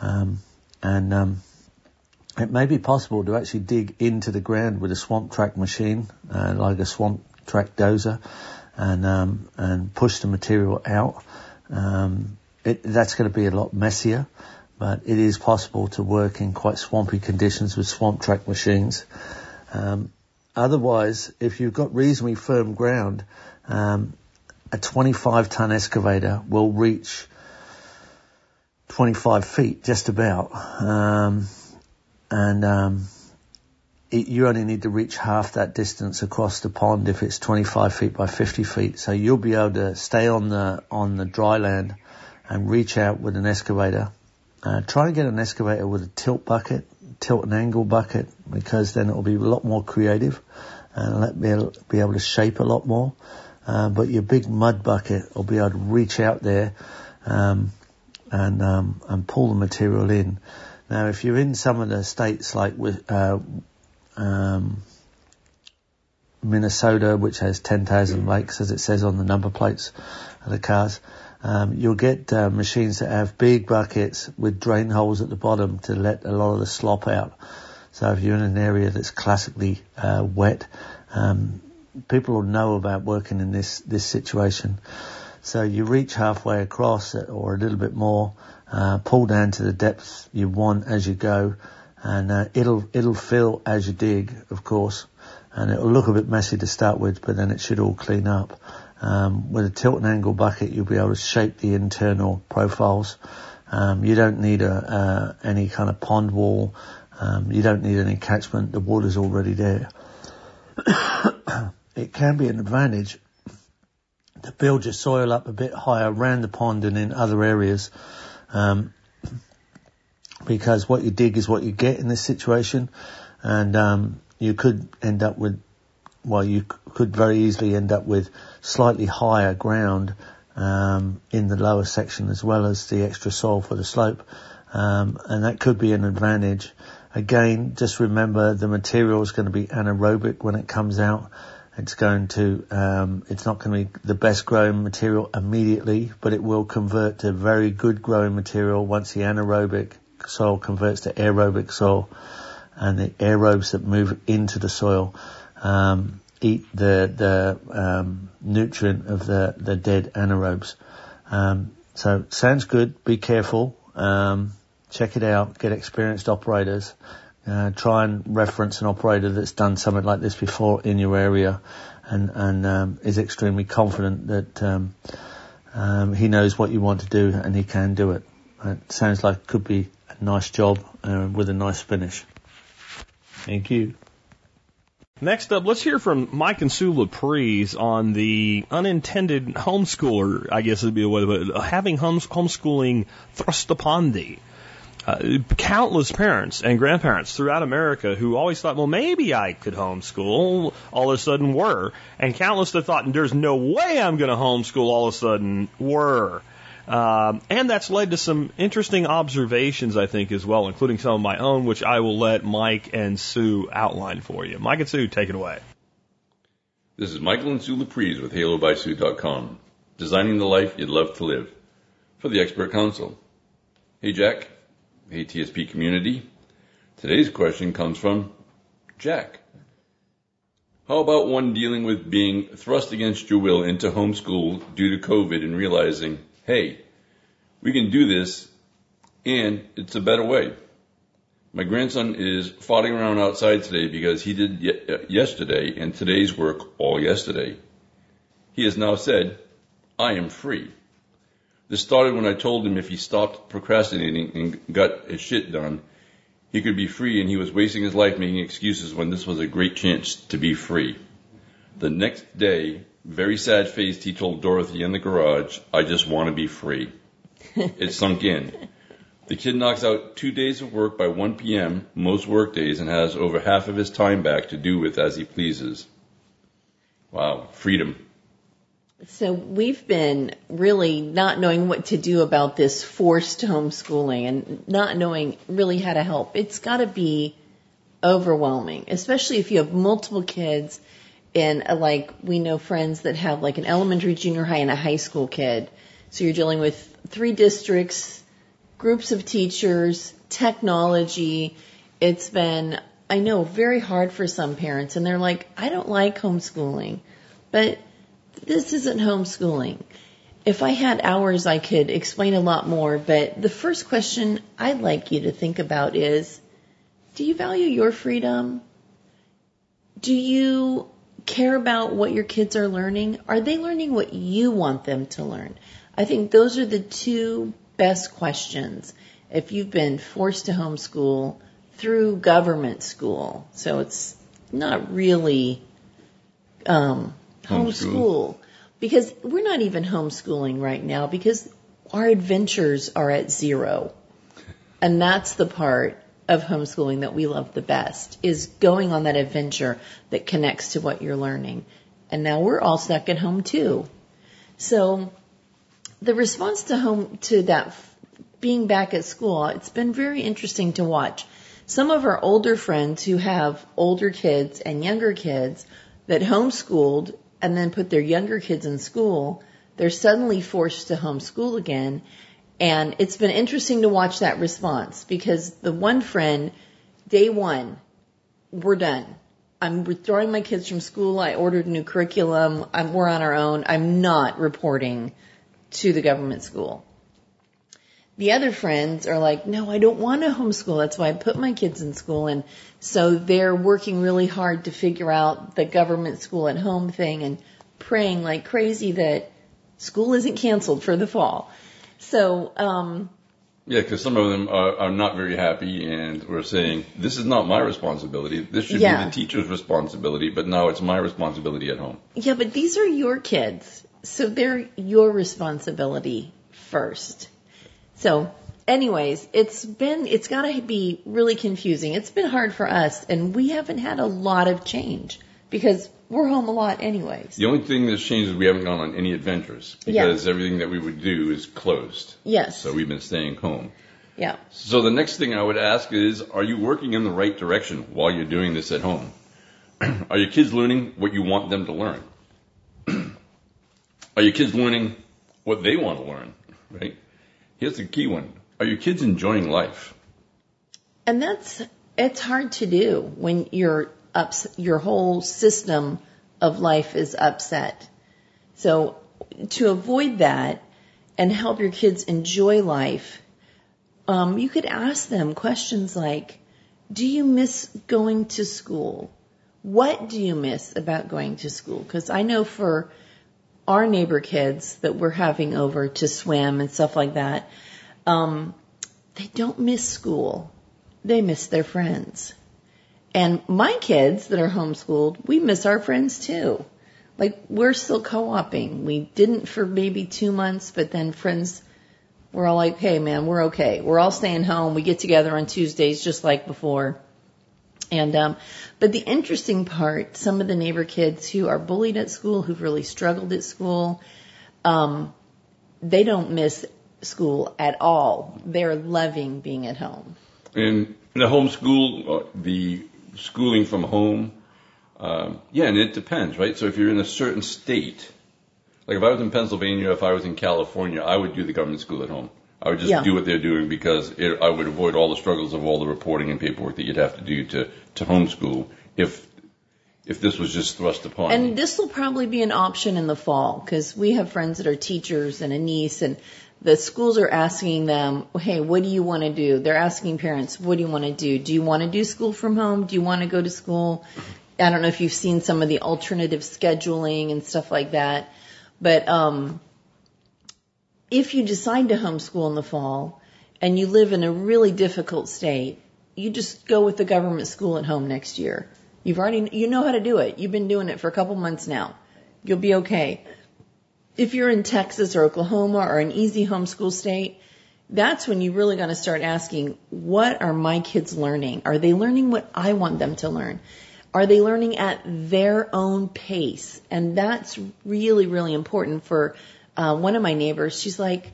um, and um, it may be possible to actually dig into the ground with a swamp track machine, uh, like a swamp track dozer, and um, and push the material out. Um, it, that's going to be a lot messier, but it is possible to work in quite swampy conditions with swamp track machines. Um, otherwise, if you've got reasonably firm ground, um, a 25 ton excavator will reach 25 feet just about. Um, and um, it, you only need to reach half that distance across the pond if it's 25 feet by 50 feet. So you'll be able to stay on the on the dry land and reach out with an excavator. Uh, try and get an excavator with a tilt bucket, tilt and angle bucket, because then it'll be a lot more creative and let me be able to shape a lot more. Uh, but your big mud bucket will be able to reach out there um, and um, and pull the material in. Now, if you're in some of the states like with uh, um, Minnesota, which has 10,000 lakes, as it says on the number plates of the cars, um, you'll get uh, machines that have big buckets with drain holes at the bottom to let a lot of the slop out. So if you're in an area that's classically uh, wet, um, people will know about working in this this situation. So you reach halfway across or a little bit more, uh, pull down to the depth you want as you go, and uh, it'll it'll fill as you dig, of course, and it'll look a bit messy to start with, but then it should all clean up. Um, with a tilt and angle bucket, you'll be able to shape the internal profiles. Um, you don't need a, uh, any kind of pond wall. Um, you don't need any catchment. The water's already there. [coughs] [coughs] [coughs] it can be an advantage to build your soil up a bit higher around the pond and in other areas. Um, because what you dig is what you get in this situation, and um, you could end up with, well, you could very easily end up with slightly higher ground um, in the lower section as well as the extra soil for the slope, um, and that could be an advantage. Again, just remember the material is going to be anaerobic when it comes out. It's going to, um, it's not going to be the best growing material immediately, but it will convert to very good growing material once the anaerobic soil converts to aerobic soil and the aerobes that move into the soil, um, eat the, the, um, nutrient of the, the dead anaerobes. Um, so sounds good. Be careful. Um, check it out. Get experienced operators uh, try and reference an operator that's done something like this before in your area and, and um, is extremely confident that um, um, he knows what you want to do and he can do it. It sounds like it could be a nice job uh, with a nice finish. Thank you. Next up, let's hear from Mike and Sue Laprise on the unintended homeschooler, I guess would be a way to put it, having homeschooling thrust upon thee uh, countless parents and grandparents throughout America who always thought, well, maybe I could homeschool, all of a sudden were. And countless that thought, there's no way I'm going to homeschool, all of a sudden were. Um, and that's led to some interesting observations, I think, as well, including some of my own, which I will let Mike and Sue outline for you. Mike and Sue, take it away. This is Michael and Sue Laprise with HaloBySue.com, designing the life you'd love to live for the Expert Council. Hey, Jack. ATSP community. Today's question comes from Jack. How about one dealing with being thrust against your will into homeschool due to COVID and realizing, hey, we can do this and it's a better way. My grandson is farting around outside today because he did uh, yesterday and today's work all yesterday. He has now said, I am free. This started when I told him if he stopped procrastinating and got his shit done, he could be free and he was wasting his life making excuses when this was a great chance to be free. The next day, very sad faced, he told Dorothy in the garage, I just want to be free. [laughs] it sunk in. The kid knocks out two days of work by 1 p.m. most work days and has over half of his time back to do with as he pleases. Wow, freedom. So we've been really not knowing what to do about this forced homeschooling and not knowing really how to help. It's got to be overwhelming, especially if you have multiple kids and uh, like we know friends that have like an elementary, junior high and a high school kid. So you're dealing with three districts, groups of teachers, technology. It's been, I know, very hard for some parents and they're like, I don't like homeschooling, but this isn't homeschooling. If I had hours, I could explain a lot more, but the first question I'd like you to think about is, do you value your freedom? Do you care about what your kids are learning? Are they learning what you want them to learn? I think those are the two best questions if you've been forced to homeschool through government school. So it's not really um, homeschool. Because we're not even homeschooling right now because our adventures are at zero. And that's the part of homeschooling that we love the best is going on that adventure that connects to what you're learning. and now we're all stuck at home too. So the response to home to that being back at school, it's been very interesting to watch. Some of our older friends who have older kids and younger kids that homeschooled and then put their younger kids in school, they're suddenly forced to homeschool again. And it's been interesting to watch that response because the one friend, day one, we're done. I'm withdrawing my kids from school. I ordered a new curriculum. I'm, we're on our own. I'm not reporting to the government school. The other friends are like, no, I don't want to homeschool. That's why I put my kids in school. And so they're working really hard to figure out the government school at home thing and praying like crazy that school isn't canceled for the fall. So, um, Yeah, because some of them are, are not very happy and we're saying, this is not my responsibility. This should Yeah. be the teacher's responsibility, but now it's my responsibility at home. Yeah, but these are your kids. So they're your responsibility first. So anyways, it's been, it's gotta be really confusing. It's been hard for us and we haven't had a lot of change because we're home a lot anyways. The only thing that's changed is we haven't gone on any adventures because everything that we would do is closed. Yes. So we've been staying home. Yeah. So the next thing I would ask is, are you working in the right direction while you're doing this at home? [clears throat] are your kids learning what you want them to learn? [clears throat] are your kids learning what they want to learn? Right? Here's the key one. Are your kids enjoying life? And that's, it's hard to do when your ups, your whole system of life is upset. So to avoid that and help your kids enjoy life, um, you could ask them questions like, do you miss going to school? What do you miss about going to school? Cause I know for our neighbor kids that we're having over to swim and stuff like that, um, they don't miss school. They miss their friends. And my kids that are homeschooled, we miss our friends too. Like we're still co-oping. We didn't for maybe two months, but then friends we're all like, hey man, we're okay. We're all staying home. We get together on Tuesdays just like before. And, um, but the interesting part, some of the neighbor kids who are bullied at school, who've really struggled at school, um, they don't miss school at all. They're loving being at home. And the homeschool, uh, the schooling from home, um, yeah, and it depends, right? So if you're in a certain state, like if I was in Pennsylvania, if I was in California, I would do the government school at home. I would just Yeah. do what they're doing because it, I would avoid all the struggles of all the reporting and paperwork that you'd have to do to, to homeschool if if this was just thrust upon. And this will probably be an option in the fall because we have friends that are teachers and a niece and the schools are asking them, hey, what do you want to do? They're asking parents, what do you want to do? Do you want to do school from home? Do you want to go to school? I don't know if you've seen some of the alternative scheduling and stuff like that, but, um, if you decide to homeschool in the fall and you live in a really difficult state, you just go with the government school at home next year. You've already, you know how to do it. You've been doing it for a couple months now. You'll be okay. If you're in Texas or Oklahoma or an easy homeschool state, that's when you really got to start asking, what are my kids learning? Are they learning what I want them to learn? Are they learning at their own pace? And that's really, really important for uh, one of my neighbors. She's like,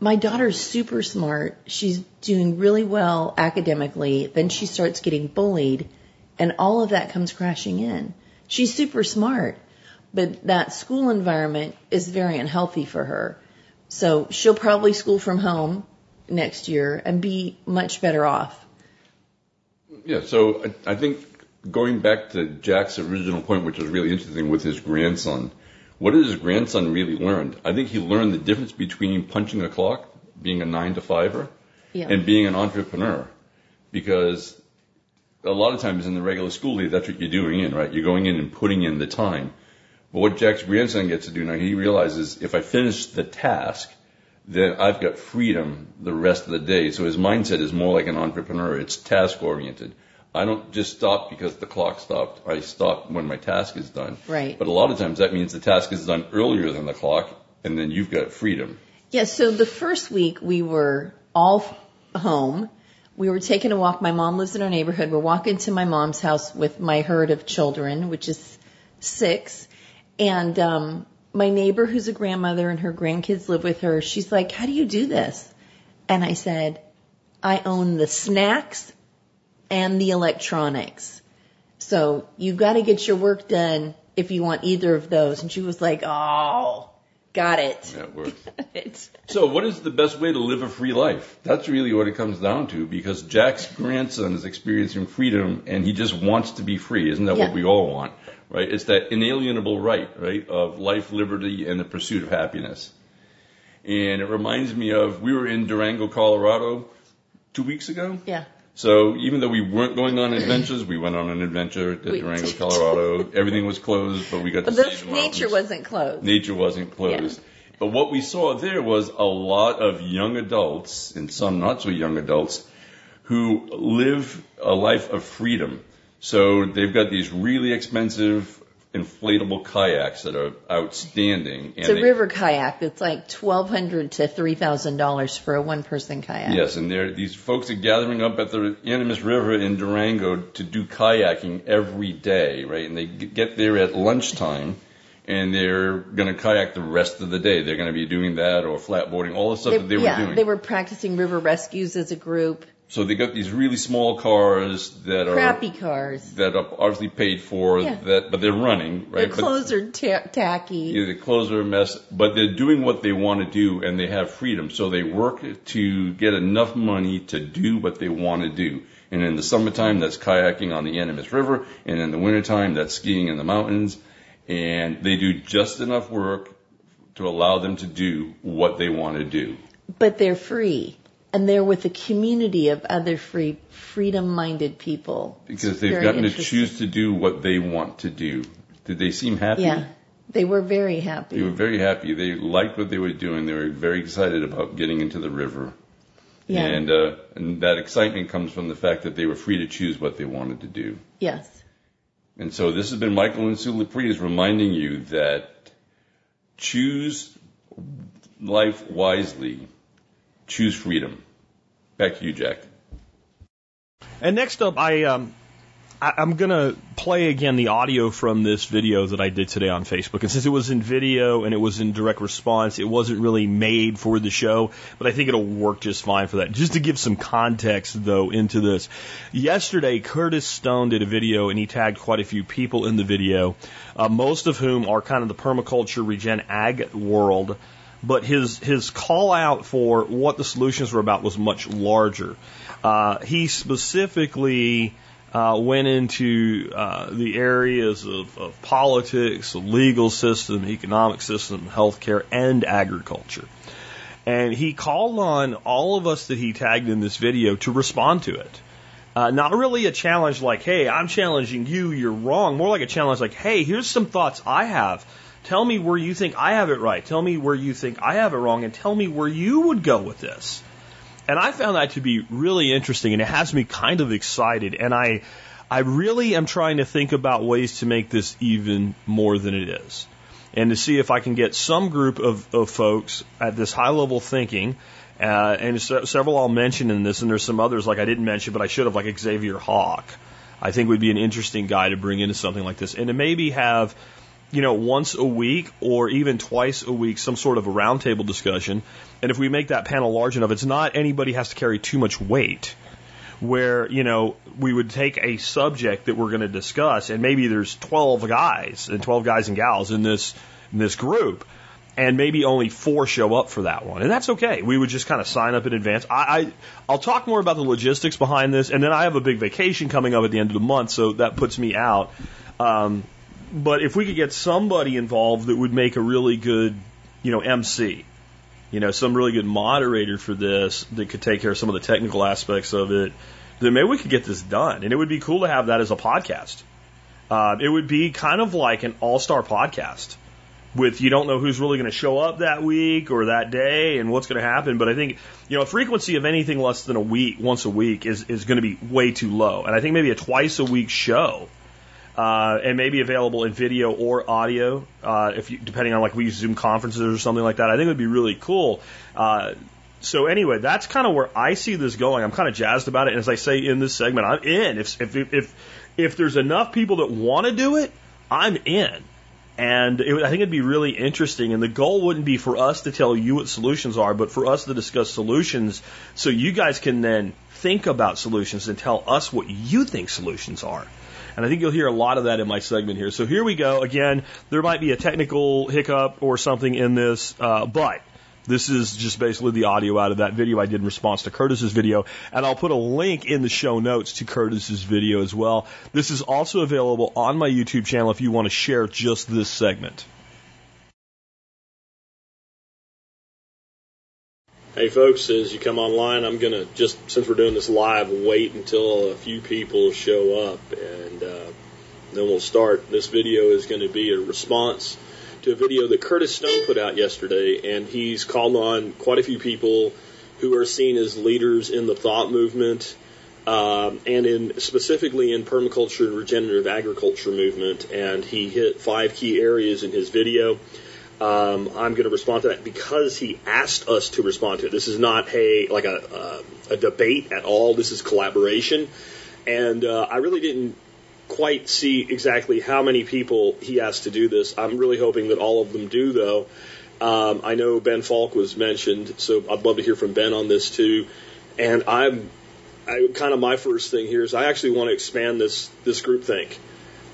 my daughter's super smart. She's doing really well academically. Then she starts getting bullied and all of that comes crashing in. She's super smart, but that school environment is very unhealthy for her. So she'll probably school from home next year and be much better off. Yeah, so I, I think going back to Jack's original point, which was really interesting with his grandson, what has his grandson really learned? I think he learned the difference between punching a clock, being a nine to fiver, Yeah. and being an entrepreneur. Because a lot of times in the regular school day, that's what you're doing in, right? You're going in and putting in the time. But what Jack's grandson gets to do now, he realizes if I finish the task, then I've got freedom the rest of the day. So his mindset is more like an entrepreneur. It's task oriented. I don't just stop because the clock stopped. I stop when my task is done. Right. But a lot of times that means the task is done earlier than the clock, and then you've got freedom. Yeah, so the first week we were all home. We were taking a walk. My mom lives in our neighborhood. We're walking to my mom's house with my herd of children, which is six. And um, my neighbor, who's a grandmother and her grandkids live with her, she's like, "How do you do this?" And I said, "I own the snacks and the electronics, so you've got to get your work done if you want either of those." And she was like, "Oh." Got it. That works. [laughs] So, what is the best way to live a free life? That's really what it comes down to because Jack's grandson is experiencing freedom and he just wants to be free. Isn't that Yeah. what we all want? Right? It's that inalienable right, right, of life, liberty, and the pursuit of happiness. And it reminds me of we were in Durango, Colorado two weeks ago. yeah. So even though we weren't going on adventures, we went on an adventure to We Durango, did. Everything Everything was closed, but we got to But see the, the mountains nature wasn't closed. nature wasn't closed. But what we saw there was a lot of young adults, and some not so young adults, who live a life of freedom. So they've got these really expensive inflatable kayaks that are outstanding. And It's a they- river kayak that's like twelve hundred to three thousand dollars for a one person kayak. Yes, and these folks are gathering up at the Animas River in Durango to do kayaking every day, right? And they get there at lunchtime, and they're going to kayak the rest of the day. They're going to be doing that or flatboarding, all the stuff that they were yeah, doing. they were practicing river rescues as a group. So they got these really small cars that are Crappy cars. that are obviously paid for, Yeah. that but they're running, right? Their But- clothes are ta- tacky. Yeah, the clothes are a mess, but they're doing what they want to do and they have freedom. So they work to get enough money to do what they want to do. And in the summertime, that's kayaking on the Animas River. And in the wintertime, that's skiing in the mountains. And they do just enough work to allow them to do what they want to do. but they're free. And they're with a community of other free, freedom-minded people. Because It's they've gotten to choose to do what they want to do. Did they seem happy? Yeah, they were very happy. They were very happy. They liked what they were doing. They were very excited about getting into the river. yeah. And, uh, and that excitement comes from the fact that they were free to choose what they wanted to do. yes. And so this has been Michael and Sue Laprise reminding you that choose life wisely, choose freedom. Back to you, Jack. And next up, I um, I, I'm gonna play again the audio from this video that I did today on Facebook. And since it was in video and it was in direct response, it wasn't really made for the show, but I think it'll work just fine for that. Just to give some context though into this, yesterday Curtis Stone did a video and he tagged quite a few people in the video, uh, most of whom are kind of the permaculture regen ag world but his his call out for what the solutions were about was much larger. Uh, he specifically uh, went into uh, the areas of, of politics, the legal system, economic system, healthcare, and agriculture. And he called on all of us that he tagged in this video to respond to it. Uh, not really a challenge like, hey, I'm challenging you, you're wrong. More like a challenge like, hey, here's some thoughts I have. Tell me where you think I have it right. Tell me where you think I have it wrong, and tell me where you would go with this. And I found that to be really interesting, and it has me kind of excited. And I, I really am trying to think about ways to make this even more than it is, and to see if I can get some group of, of folks at this high level thinking. Uh, and se- several I'll mention in this, and there's some others like I didn't mention, but I should have, like Xavier Hawk. I think would be an interesting guy to bring into something like this, and to maybe have you know, once a week or even twice a week, some sort of a roundtable discussion. And if we make that panel large enough, it's not anybody has to carry too much weight. Where, you know, we would take a subject that we're going to discuss and maybe there's 12 guys and 12 guys and gals in this, in this group and maybe only four show up for that one. And that's okay. We would just kind of sign up in advance. I, I, I'll talk more about the logistics behind this and then I have a big vacation coming up at the end of the month. So that puts me out. Um, but if we could get somebody involved that would make a really good, you know, MC, you know, some really good moderator for this that could take care of some of the technical aspects of it, then maybe we could get this done. And it would be cool to have that as a podcast. Uh, it would be kind of like an all-star podcast with you don't know who's really going to show up that week or that day and what's going to happen. But I think, you know, a frequency of anything less than a week, once a week is, is going to be way too low. And I think maybe a twice a week show uh, and maybe available in video or audio, uh, if you, depending on like we use Zoom conferences or something like that. I think it would be really cool. Uh, so anyway, that's kind of where I see this going. I'm kind of jazzed about it, and as I say in this segment, I'm in. If if if if, there's enough people that want to do it, I'm in. And it, I think it'd be really interesting. And the goal wouldn't be for us to tell you what solutions are, but for us to discuss solutions so you guys can then think about solutions and tell us what you think solutions are. And I think you'll hear a lot of that in my segment here. So here we go. Again, there might be a technical hiccup or something in this, uh, but this is just basically the audio out of that video I did in response to Curtis's video. And I'll put a link in the show notes to Curtis's video as well. This is also available on my YouTube channel if you want to share just this segment. Hey folks, as you come online, I'm gonna just since we're doing this live, wait until a few people show up, and uh, then we'll start. This video is going to be a response to a video that Curtis Stone put out yesterday, and he's called on quite a few people who are seen as leaders in the thought movement, um, and in specifically in permaculture and regenerative agriculture movement. And he hit five key areas in his video. Um, I'm going to respond to that because he asked us to respond to it. This is not hey like a a, a debate at all. This is collaboration, and uh, I really didn't quite see exactly how many people he asked to do this. I'm really hoping that all of them do though. Um, I know Ben Falk was mentioned, so I'd love to hear from Ben on this too. And I'm I, kind of my first thing here is I actually want to expand this this group think.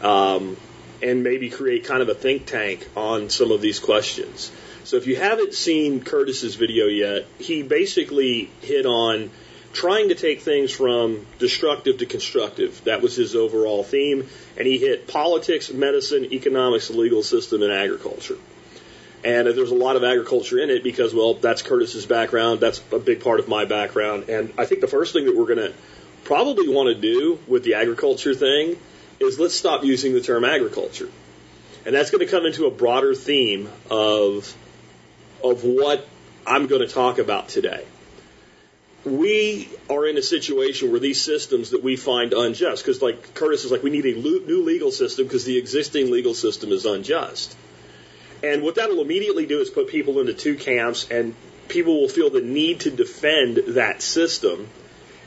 Um, and maybe create kind of a think tank on some of these questions. So if you haven't seen Curtis's video yet, he basically hit on trying to take things from destructive to constructive. That was his overall theme. And he hit politics, medicine, economics, legal system, and agriculture. And uh, there's a lot of agriculture in it because, well, that's Curtis's background. That's a big part of my background. And I think the first thing that we're going to probably want to do with the agriculture thing is let's stop using the term agriculture. And that's going to come into a broader theme of, of what I'm going to talk about today. We are in a situation where these systems that we find unjust, because like Curtis is like, we need a new legal system because the existing legal system is unjust. And what that will immediately do is put people into two camps, and people will feel the need to defend that system.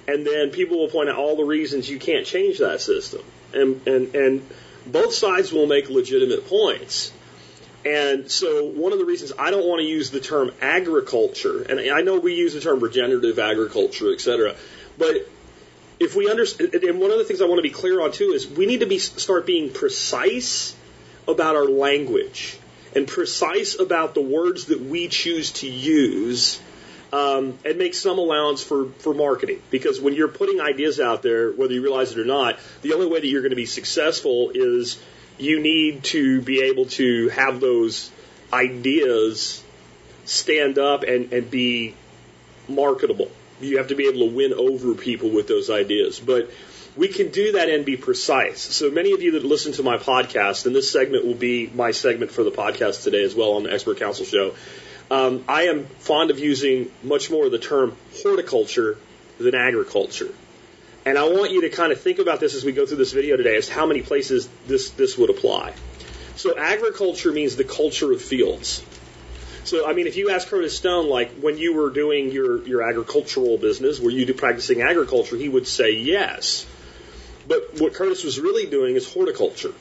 And then people will point out all the reasons you can't change that system. And, and, and both sides will make legitimate points. And so one of the reasons I don't want to use the term agriculture, and I know we use the term regenerative agriculture, et cetera, but if we understand, and one of the things I want to be clear on too is we need to be start being precise about our language and precise about the words that we choose to use um, and make some allowance for, for marketing. Because when you're putting ideas out there, whether you realize it or not, the only way that you're going to be successful is you need to be able to have those ideas stand up and, and be marketable. You have to be able to win over people with those ideas. But we can do that and be precise. So many of you that listen to my podcast, and this segment will be my segment for the podcast today as well on the Expert Council Show. Um, I am fond of using much more the term horticulture than agriculture. And I want you to kind of think about this as we go through this video today as how many places this, this would apply. So agriculture means the culture of fields. So, I mean, if you ask Curtis Stone, like when you were doing your, your agricultural business, were you practicing agriculture? He would say yes. But what Curtis was really doing is horticulture.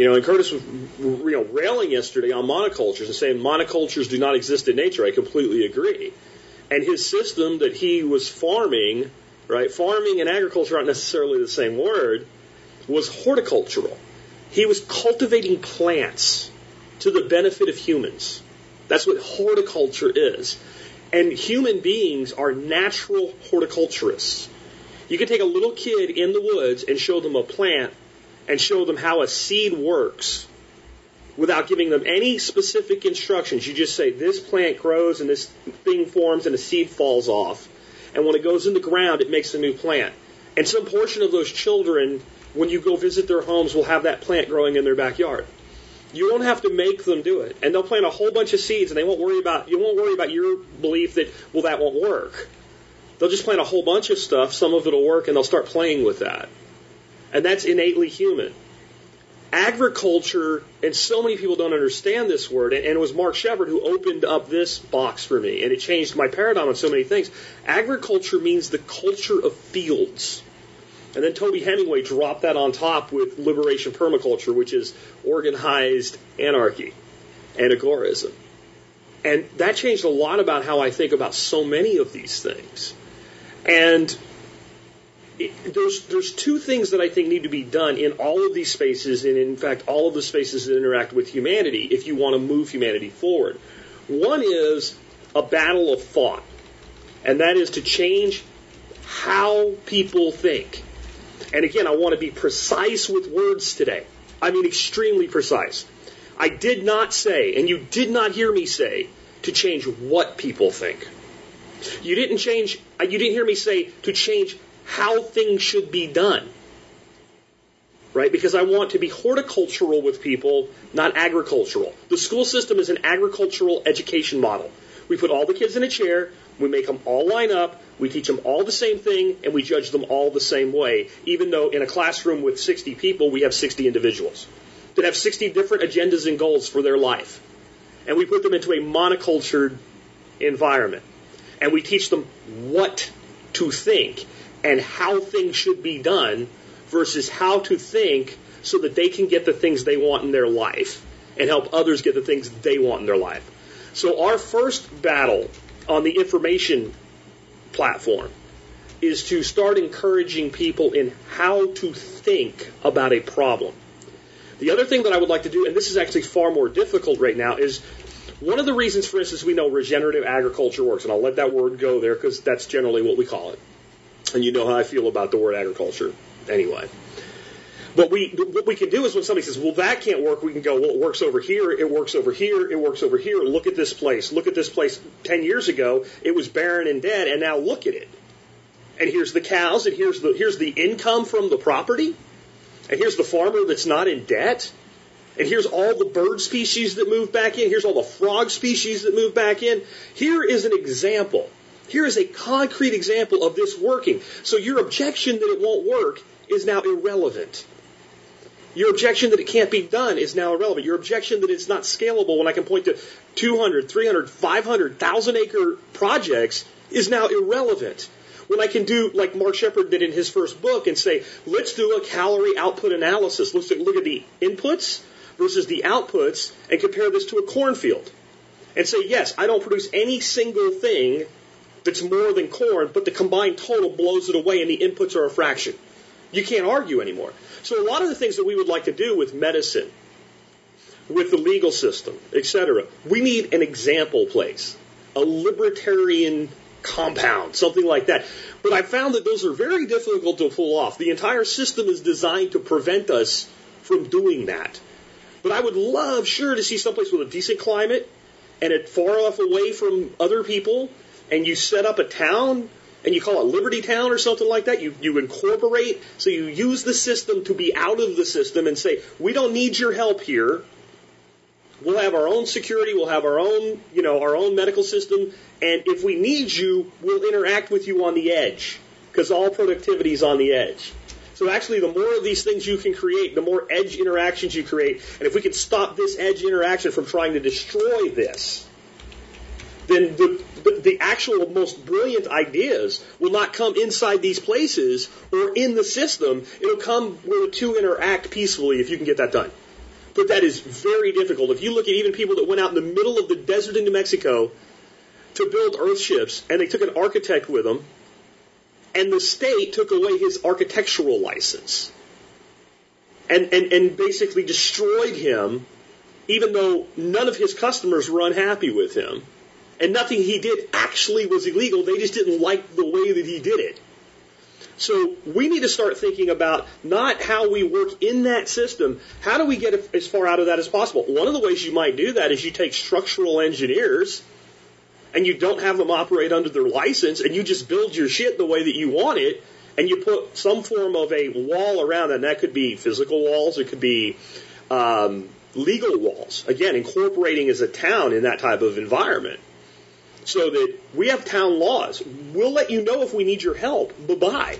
You know, and Curtis was, you know, railing yesterday on monocultures and saying monocultures do not exist in nature. I completely agree. And his system that he was farming, right, farming and agriculture aren't necessarily the same word, was horticultural. He was cultivating plants to the benefit of humans. That's what horticulture is. And human beings are natural horticulturists. You can take a little kid in the woods and show them a plant and show them how a seed works without giving them any specific instructions. You just say, this plant grows and this thing forms and a seed falls off. And when it goes in the ground, it makes a new plant. And some portion of those children, when you go visit their homes, will have that plant growing in their backyard. You don't have to make them do it. And they'll plant a whole bunch of seeds and they won't worry about, you won't worry about your belief that, well, that won't work. They'll just plant a whole bunch of stuff. Some of it'll work and they'll start playing with that. And that's innately human. Agriculture, and so many people don't understand this word, and it was Mark Shepard who opened up this box for me, and it changed my paradigm on so many things. Agriculture means the culture of fields. And then Toby Hemenway dropped that on top with liberation permaculture, which is organized anarchy and agorism. And that changed a lot about how I think about so many of these things. And there's there's two things that I think need to be done in all of these spaces, and in fact, all of the spaces that interact with humanity, if you want to move humanity forward. One is a battle of thought, and that is to change how people think. And again, I want to be precise with words today. I mean, extremely precise. I did not say, and you did not hear me say, to change what people think. You didn't change, uh, you didn't hear me say to change how things should be done. Right? Because I want to be horticultural with people, not agricultural. The school system is an agricultural education model. We put all the kids in a chair, we make them all line up, we teach them all the same thing, and we judge them all the same way, even though in a classroom with 60 people, we have 60 individuals that have 60 different agendas and goals for their life. And we put them into a monocultured environment. And we teach them what to think and how things should be done versus how to think so that they can get the things they want in their life and help others get the things they want in their life. So our first battle on the information platform is to start encouraging people in how to think about a problem. The other thing that I would like to do, and this is actually far more difficult right now, is one of the reasons, for instance, we know regenerative agriculture works, and I'll let that word go there because that's generally what we call it. And you know how I feel about the word agriculture anyway. But we, what we can do is when somebody says, well, that can't work, we can go, well, it works over here, it works over here, it works over here. Look at this place. Look at this place. Ten years ago, it was barren and dead, and now look at it. And here's the cows, and here's the, here's the income from the property. And here's the farmer that's not in debt. And here's all the bird species that move back in. Here's all the frog species that move back in. Here is an example. Here is a concrete example of this working. So your objection that it won't work is now irrelevant. Your objection that it can't be done is now irrelevant. Your objection that it's not scalable when I can point to 200, 300, 500, 1,000 acre projects is now irrelevant when I can do like Mark Shepard did in his first book and say, let's do a calorie output analysis. Let's look at the inputs versus the outputs and compare this to a cornfield. And say, yes, I don't produce any single thing that's more than corn, but the combined total blows it away and the inputs are a fraction. You can't argue anymore. So a lot of the things that we would like to do with medicine, with the legal system, etc., we need an example place, a libertarian compound, something like that. But I found that those are very difficult to pull off. The entire system is designed to prevent us from doing that. But I would love, sure, to see someplace with a decent climate and it far enough away from other people, and you set up a town and you call it Liberty Town or something like that. You, you incorporate, so you use the system to be out of the system and say, we don't need your help here. We'll have our own security. We'll have our own, you know, our own medical system. And if we need you, we'll interact with you on the edge because all productivity is on the edge. So actually, the more of these things you can create, the more edge interactions you create. And if we can stop this edge interaction from trying to destroy this, then the, the, actual most brilliant ideas will not come inside these places or in the system. It'll come where the two interact peacefully if you can get that done. But that is very difficult. If you look at even people that went out in the middle of the desert in New Mexico to build earthships, and they took an architect with them, and the state took away his architectural license and, and, and basically destroyed him, even though none of his customers were unhappy with him. And nothing he did actually was illegal. They just didn't like the way that he did it. So we need to start thinking about not how we work in that system. How do we get as far out of that as possible? One of the ways you might do that is you take structural engineers and you don't have them operate under their license and you just build your shit the way that you want it and you put some form of a wall around it. And that could be physical walls. It could be um, legal walls. Again, incorporating as a town in that type of environment so that we have town laws. We'll let you know if we need your help. Bye bye.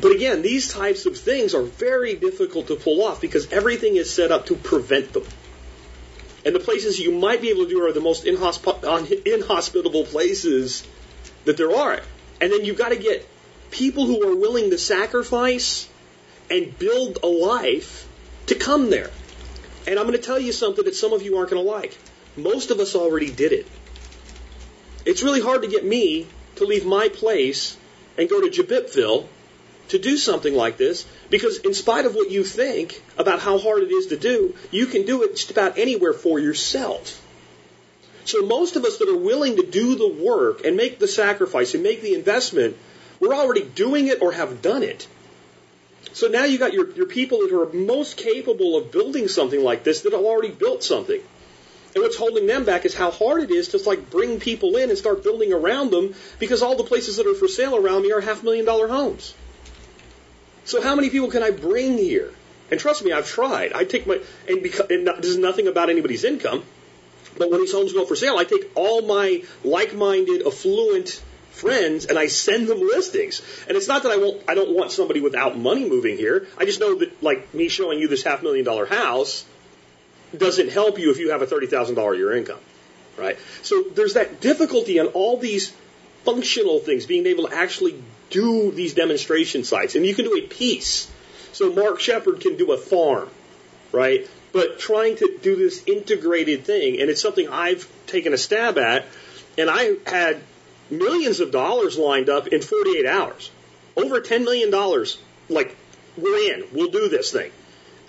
But again, these types of things are very difficult to pull off because everything is set up to prevent them. And the places you might be able to do are the most inhosp- inhospitable places that there are. And then you've got to get people who are willing to sacrifice and build a life to come there. And I'm going to tell you something that some of you aren't going to like. Most of us already did it. It's really hard to get me to leave my place and go to Jabipville to do something like this because in spite of what you think about how hard it is to do, you can do it just about anywhere for yourself. So most of us that are willing to do the work and make the sacrifice and make the investment, we're already doing it or have done it. So now you got your, your people that are most capable of building something like this that have already built something. And what's holding them back is how hard it is to like bring people in and start building around them because all the places that are for sale around me are half million dollar homes. So how many people can I bring here? And trust me, I've tried. I take my and because and this is nothing about anybody's income, but when these homes go for sale, I take all my like-minded, affluent friends and I send them listings. And it's not that I won't I don't want somebody without money moving here. I just know that like me showing you this half million dollar house doesn't help you if you have a $30,000 a year income, right? So there's that difficulty on all these functional things, being able to actually do these demonstration sites. And you can do a piece. So Mark Shepard can do a farm, right? But trying to do this integrated thing, and it's something I've taken a stab at, and I had millions of dollars lined up in 48 hours. Over $10 million, like, we're in, we'll do this thing.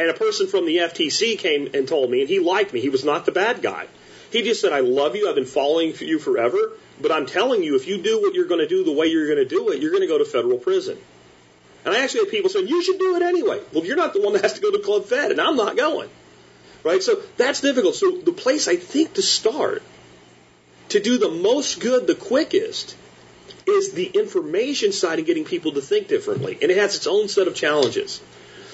And a person from the FTC came and told me, and he liked me. He was not the bad guy. He just said, I love you. I've been following you forever. But I'm telling you, if you do what you're going to do the way you're going to do it, you're going to go to federal prison. And I actually had people saying, you should do it anyway. Well, you're not the one that has to go to Club Fed, and I'm not going. Right? So that's difficult. So the place I think to start to do the most good the quickest is the information side and getting people to think differently. And it has its own set of challenges.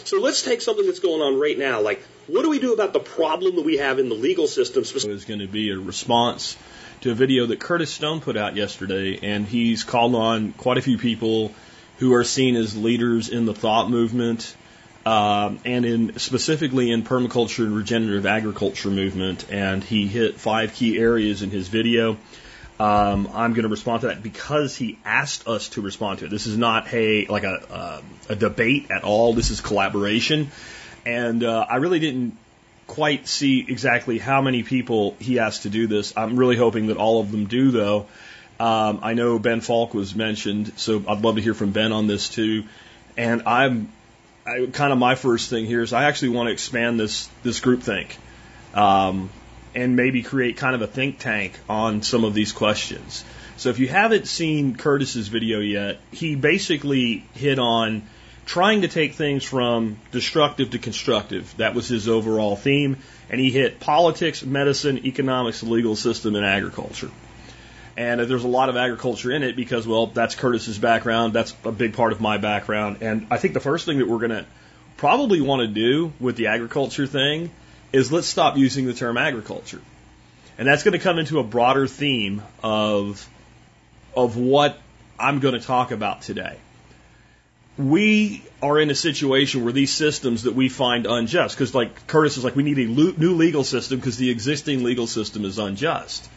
So let's take something that's going on right now. Like, what do we do about the problem that we have in the legal system? Is going to be a response to a video that Curtis Stone put out yesterday, and he's called on quite a few people who are seen as leaders in the thought movement, um, and in specifically in permaculture and regenerative agriculture movement. And he hit five key areas in his video. Um, I'm going to respond to that because he asked us to respond to it. This is not hey like a uh, a debate at all. This is collaboration, and uh, I really didn't quite see exactly how many people he asked to do this. I'm really hoping that all of them do though. Um, I know Ben Falk was mentioned, so I'd love to hear from Ben on this too. And I'm I, kind of my first thing here is I actually want to expand this this group think. Um, and maybe create kind of a think tank on some of these questions. So if you haven't seen Curtis's video yet, he basically hit on trying to take things from destructive to constructive. That was his overall theme. And he hit politics, medicine, economics, legal system, and agriculture. And there's a lot of agriculture in it because, well, that's Curtis's background. That's a big part of my background. And I think the first thing that we're going to probably want to do with the agriculture thing is let's stop using the term agriculture. And that's going to come into a broader theme of, of what I'm going to talk about today. We are in a situation where these systems that we find unjust, because like Curtis is like, we need a new legal system because the existing legal system is unjust.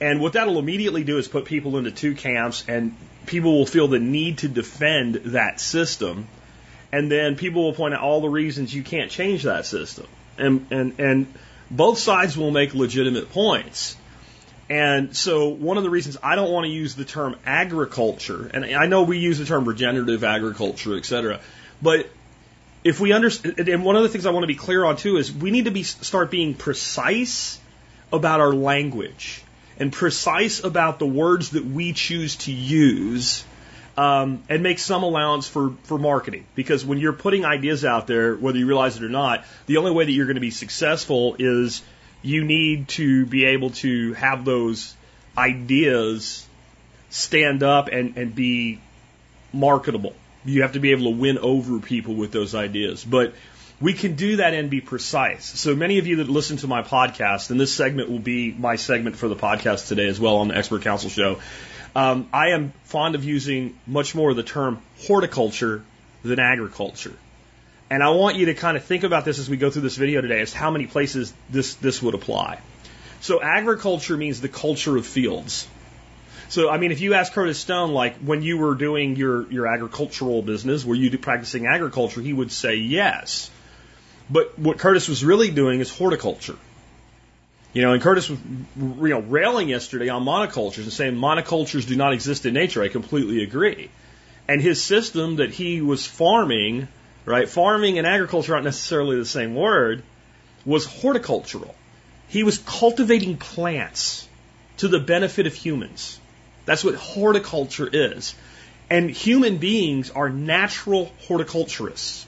And what that'll immediately do is put people into two camps, and people will feel the need to defend that system. And then people will point out all the reasons you can't change that system and and and both sides will make legitimate points. And so one of the reasons I don't want to use the term agriculture, and I know we use the term regenerative agriculture, et cetera, but if we understand, and one of the things I want to be clear on too is we need to be start being precise about our language and precise about the words that we choose to use um, and make some allowance for, for marketing. Because when you're putting ideas out there, whether you realize it or not, the only way that you're going to be successful is you need to be able to have those ideas stand up and, and be marketable. You have to be able to win over people with those ideas. But we can do that and be precise. So many of you that listen to my podcast, and this segment will be my segment for the podcast today as well on the Expert Council Show, um, I am fond of using much more of the term horticulture than agriculture. And I want you to kind of think about this as we go through this video today as how many places this, this would apply. So agriculture means the culture of fields. So, I mean, if you ask Curtis Stone, like when you were doing your, your agricultural business, were you practicing agriculture? He would say yes. But what Curtis was really doing is horticulture. You know, and Curtis was, you know, railing yesterday on monocultures and saying monocultures do not exist in nature. I completely agree. And his system that he was farming, right? Farming and agriculture aren't necessarily the same word, was horticultural. He was cultivating plants to the benefit of humans. That's what horticulture is. And human beings are natural horticulturists.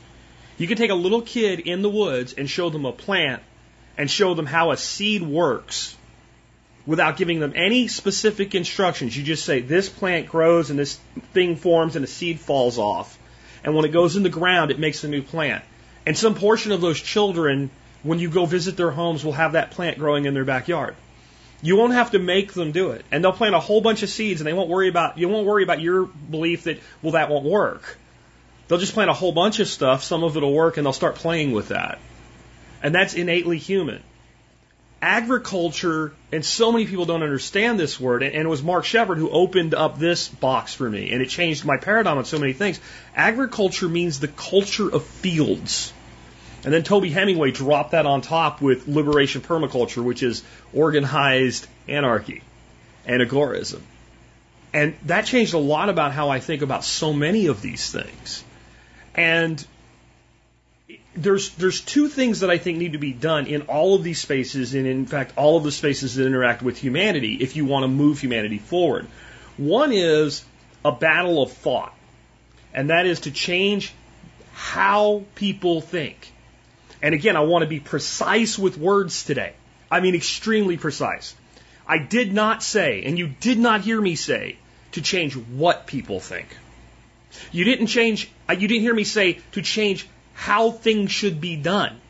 You can take a little kid in the woods and show them a plant and show them how a seed works without giving them any specific instructions. You just say, this plant grows and this thing forms and a seed falls off. And when it goes in the ground, it makes a new plant. And some portion of those children, when you go visit their homes, will have that plant growing in their backyard. You won't have to make them do it. And they'll plant a whole bunch of seeds and they won't worry about, you won't worry about your belief that, well, that won't work. They'll just plant a whole bunch of stuff. Some of it'll work and they'll start playing with that. And that's innately human. Agriculture, and so many people don't understand this word, and it was Mark Shepard who opened up this box for me, and it changed my paradigm on so many things. Agriculture means the culture of fields. And then Toby Hemenway dropped that on top with liberation permaculture, which is organized anarchy and agorism. And that changed a lot about how I think about so many of these things. And there's there's two things that I think need to be done in all of these spaces, and in fact, all of the spaces that interact with humanity, if you want to move humanity forward. One is a battle of thought, and that is to change how people think. And again, I want to be precise with words today. I mean, extremely precise. I did not say, and you did not hear me say, to change what people think. You didn't change, uh, you didn't hear me say to change how things should be done.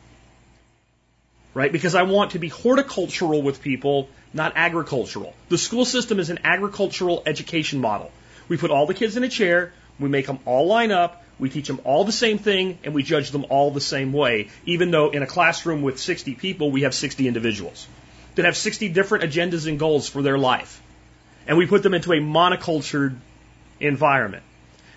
Right? Because I want to be horticultural with people, not agricultural. The school system is an agricultural education model. We put all the kids in a chair, we make them all line up, we teach them all the same thing, and we judge them all the same way, even though in a classroom with 60 people, we have 60 individuals that have 60 different agendas and goals for their life. And we put them into a monocultured environment.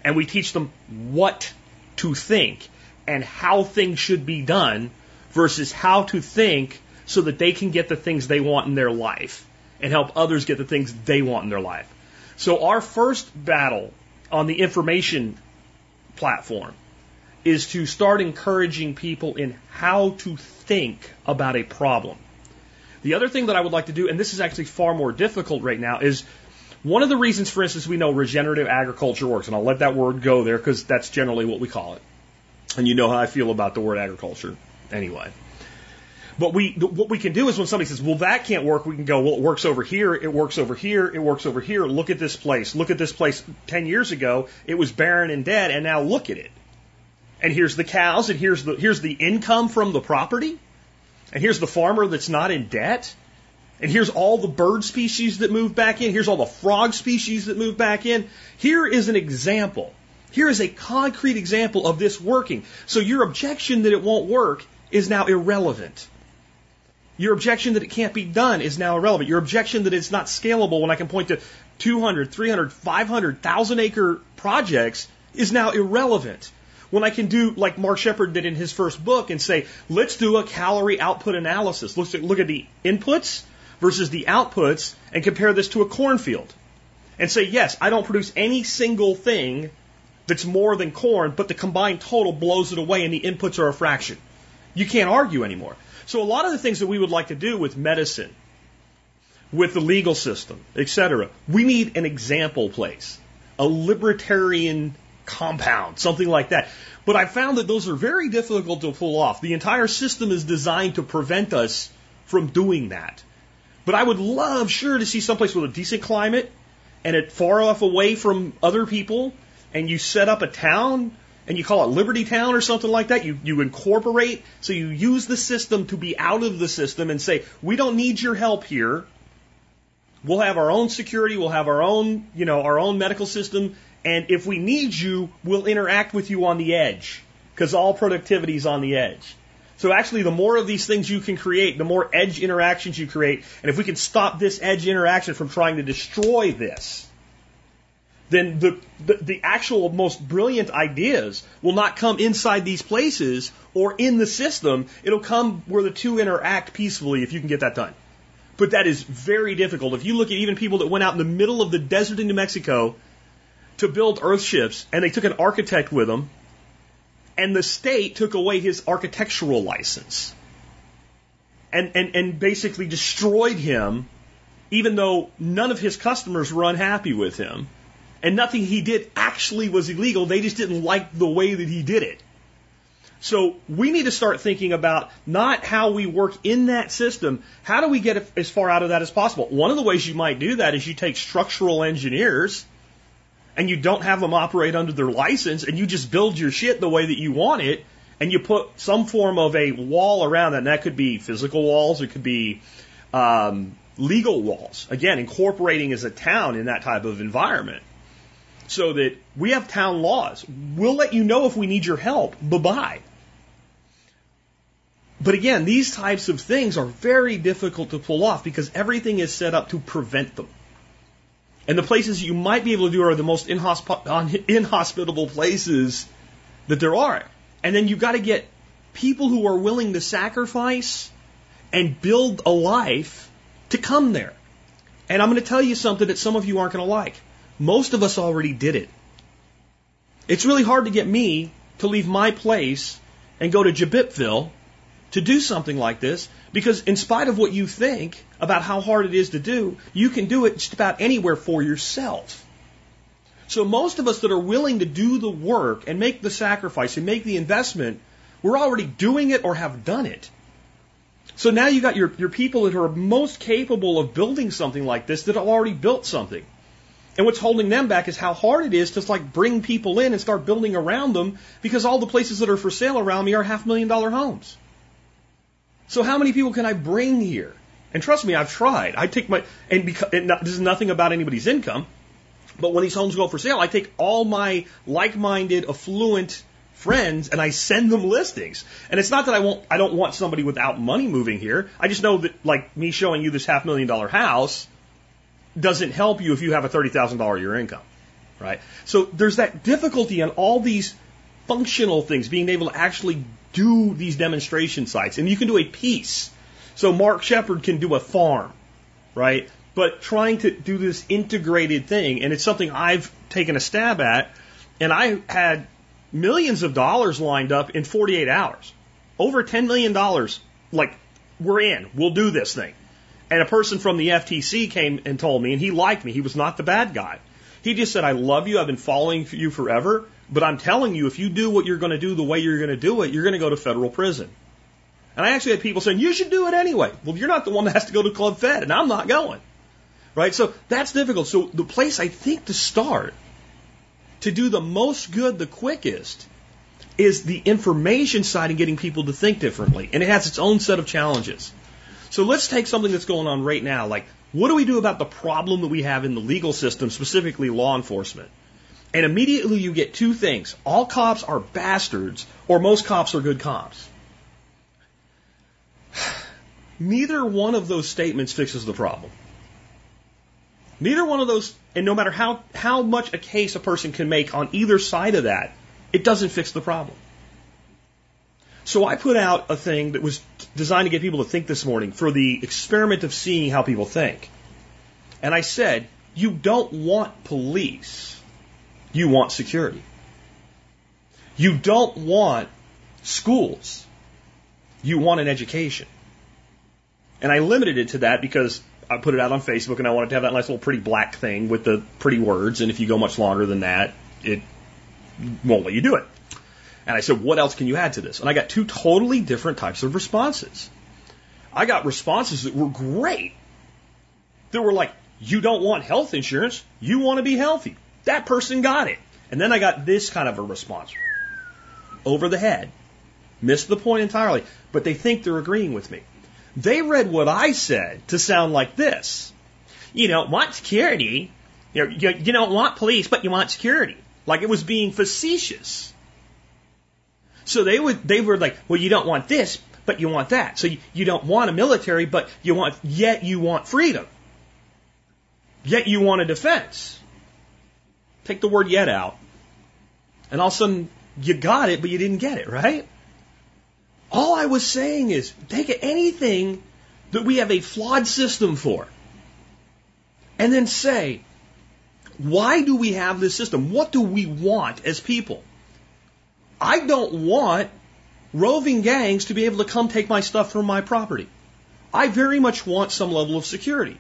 And we teach them what to think and how things should be done versus how to think so that they can get the things they want in their life and help others get the things they want in their life. So our first battle on the information platform is to start encouraging people in how to think about a problem. The other thing that I would like to do, and this is actually far more difficult right now, is one of the reasons, for instance, we know regenerative agriculture works, and I'll let that word go there because that's generally what we call it. And you know how I feel about the word agriculture anyway. But we, what we can do is when somebody says, well, that can't work, we can go, well, it works over here, it works over here, it works over here. Look at this place. Look at this place 10 years ago. It was barren and dead, and now look at it. And here's the cows, and here's the, here's the income from the property, and here's the farmer that's not in debt, and here's all the bird species that moved back in, here's all the frog species that moved back in. Here is an example. Here is a concrete example of this working. So your objection that it won't work is now irrelevant. Your objection that it can't be done is now irrelevant. Your objection that it's not scalable when I can point to 200, 300, 500, 1,000 acre projects is now irrelevant. When I can do like Mark Shepard did in his first book and say, let's do a calorie output analysis. Let's look at the inputs versus the outputs and compare this to a cornfield. And say, yes, I don't produce any single thing that's more than corn, but the combined total blows it away and the inputs are a fraction. You can't argue anymore. So a lot of the things that we would like to do with medicine, with the legal system, etc., we need an example place, a libertarian compound, something like that. But I found that those are very difficult to pull off. The entire system is designed to prevent us from doing that. But I would love, sure, to see someplace with a decent climate and it far enough away from other people, and you set up a town and you call it Liberty Town or something like that. You, you incorporate, so you use the system to be out of the system and say, we don't need your help here. We'll have our own security, we'll have our own, you know, our own medical system, and if we need you, we'll interact with you on the edge, because all productivity is on the edge. So actually, the more of these things you can create, the more edge interactions you create, and if we can stop this edge interaction from trying to destroy this, then the, the, the actual most brilliant ideas will not come inside these places or in the system. It'll come where the two interact peacefully if you can get that done. But that is very difficult. If you look at even people that went out in the middle of the desert in New Mexico to build earthships and they took an architect with them and the state took away his architectural license and, and, and basically destroyed him even though none of his customers were unhappy with him and nothing he did actually was illegal. They just didn't like the way that he did it. So we need to start thinking about not how we work in that system. How do we get as far out of that as possible? One of the ways you might do that is you take structural engineers and you don't have them operate under their license and you just build your shit the way that you want it and you put some form of a wall around that. And that could be physical walls. It could be, um, legal walls. Again, incorporating as a town in that type of environment so that we have town laws. We'll let you know if we need your help. Bye bye. But again, these types of things are very difficult to pull off because everything is set up to prevent them. And the places you might be able to do are the most inhosp- inhospitable places that there are. And then you've got to get people who are willing to sacrifice and build a life to come there. And I'm going to tell you something that some of you aren't going to like. Most of us already did it. It's really hard to get me to leave my place and go to Jabipville to do something like this because in spite of what you think about how hard it is to do, you can do it just about anywhere for yourself. So most of us that are willing to do the work and make the sacrifice and make the investment, we're already doing it or have done it. So now you got your, your people that are most capable of building something like this that have already built something. And what's holding them back is how hard it is to like bring people in and start building around them because all the places that are for sale around me are half million dollar homes. So how many people can I bring here? And trust me, I've tried. I take my and because and this is nothing about anybody's income, but when these homes go for sale, I take all my like-minded, affluent friends and I send them listings. And it's not that I won't I don't want somebody without money moving here. I just know that like me showing you this half million dollar house doesn't help you if you have a $30,000 a year income, right? So there's that difficulty in all these functional things, being able to actually do these demonstration sites. And you can do a piece. So Mark Shepard can do a farm, right? But trying to do this integrated thing, and it's something I've taken a stab at, and I had millions of dollars lined up in 48 hours. Over $10 million, like, we're in, we'll do this thing. And a person from the FTC came and told me, and he liked me. He was not the bad guy. He just said, I love you. I've been following you forever. But I'm telling you, if you do what you're going to do the way you're going to do it, you're going to go to federal prison. And I actually had people saying, you should do it anyway. Well, you're not the one that has to go to Club Fed, and I'm not going. Right? So that's difficult. So the place I think to start to do the most good the quickest is the information side and getting people to think differently. And it has its own set of challenges. So let's take something that's going on right now. Like, what do we do about the problem that we have in the legal system, specifically law enforcement? And immediately you get two things. All cops are bastards, or most cops are good cops. [sighs] Neither one of those statements fixes the problem. Neither one of those, and no matter how, how much a case a person can make on either side of that, it doesn't fix the problem. So I put out a thing that was designed to get people to think this morning for the experiment of seeing how people think. And I said, you don't want police. You want security. You don't want schools. You want an education. And I limited it to that because I put it out on Facebook and I wanted to have that nice little pretty black thing with the pretty words. And if you go much longer than that, it won't let you do it. And I said, what else can you add to this? And I got two totally different types of responses. I got responses that were great. That were like, you don't want health insurance, you want to be healthy. That person got it. And then I got this kind of a response. Over the head. Missed the point entirely, but they think they're agreeing with me. They read what I said to sound like this. You don't want security. You, know, you, you don't want police, but you want security. Like it was being facetious. So they would, they were like, well, you don't want this, but you want that. So you, you don't want a military, but you want, yet you want freedom. Yet you want a defense. Take the word yet out. And all of a sudden, you got it, but you didn't get it, right? All I was saying is take anything that we have a flawed system for and then say, why do we have this system? What do we want as people? I don't want roving gangs to be able to come take my stuff from my property. I very much want some level of security.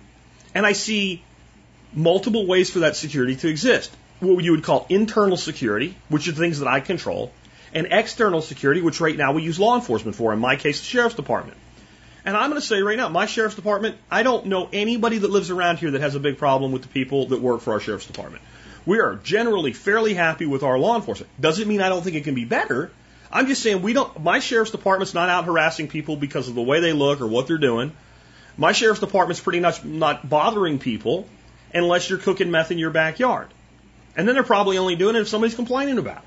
And I see multiple ways for that security to exist. What you would call internal security, which are things that I control, and external security, which right now we use law enforcement for, in my case, the sheriff's department. And I'm going to say right now, my sheriff's department, I don't know anybody that lives around here that has a big problem with the people that work for our sheriff's department. We are generally fairly happy with our law enforcement. Doesn't mean I don't think it can be better. I'm just saying we don't, my sheriff's department's not out harassing people because of the way they look or what they're doing. My sheriff's department's pretty much not bothering people unless you're cooking meth in your backyard. And then they're probably only doing it if somebody's complaining about it.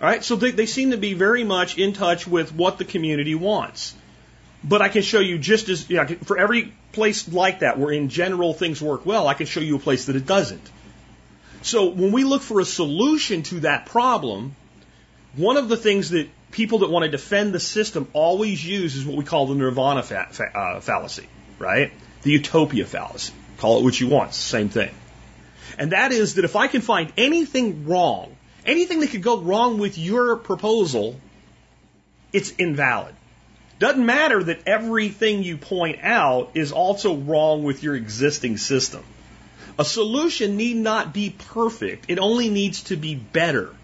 All right, so they, they seem to be very much in touch with what the community wants. But I can show you just as, yeah, for every place like that where in general things work well, I can show you a place that it doesn't. So when we look for a solution to that problem, one of the things that people that want to defend the system always use is what we call the nirvana fa- fa- uh, fallacy, right? The utopia fallacy. Call it what you want, same thing. And that is that if I can find anything wrong, anything that could go wrong with your proposal, it's invalid. Doesn't matter that everything you point out is also wrong with your existing system. A solution need not be perfect. It only needs to be better.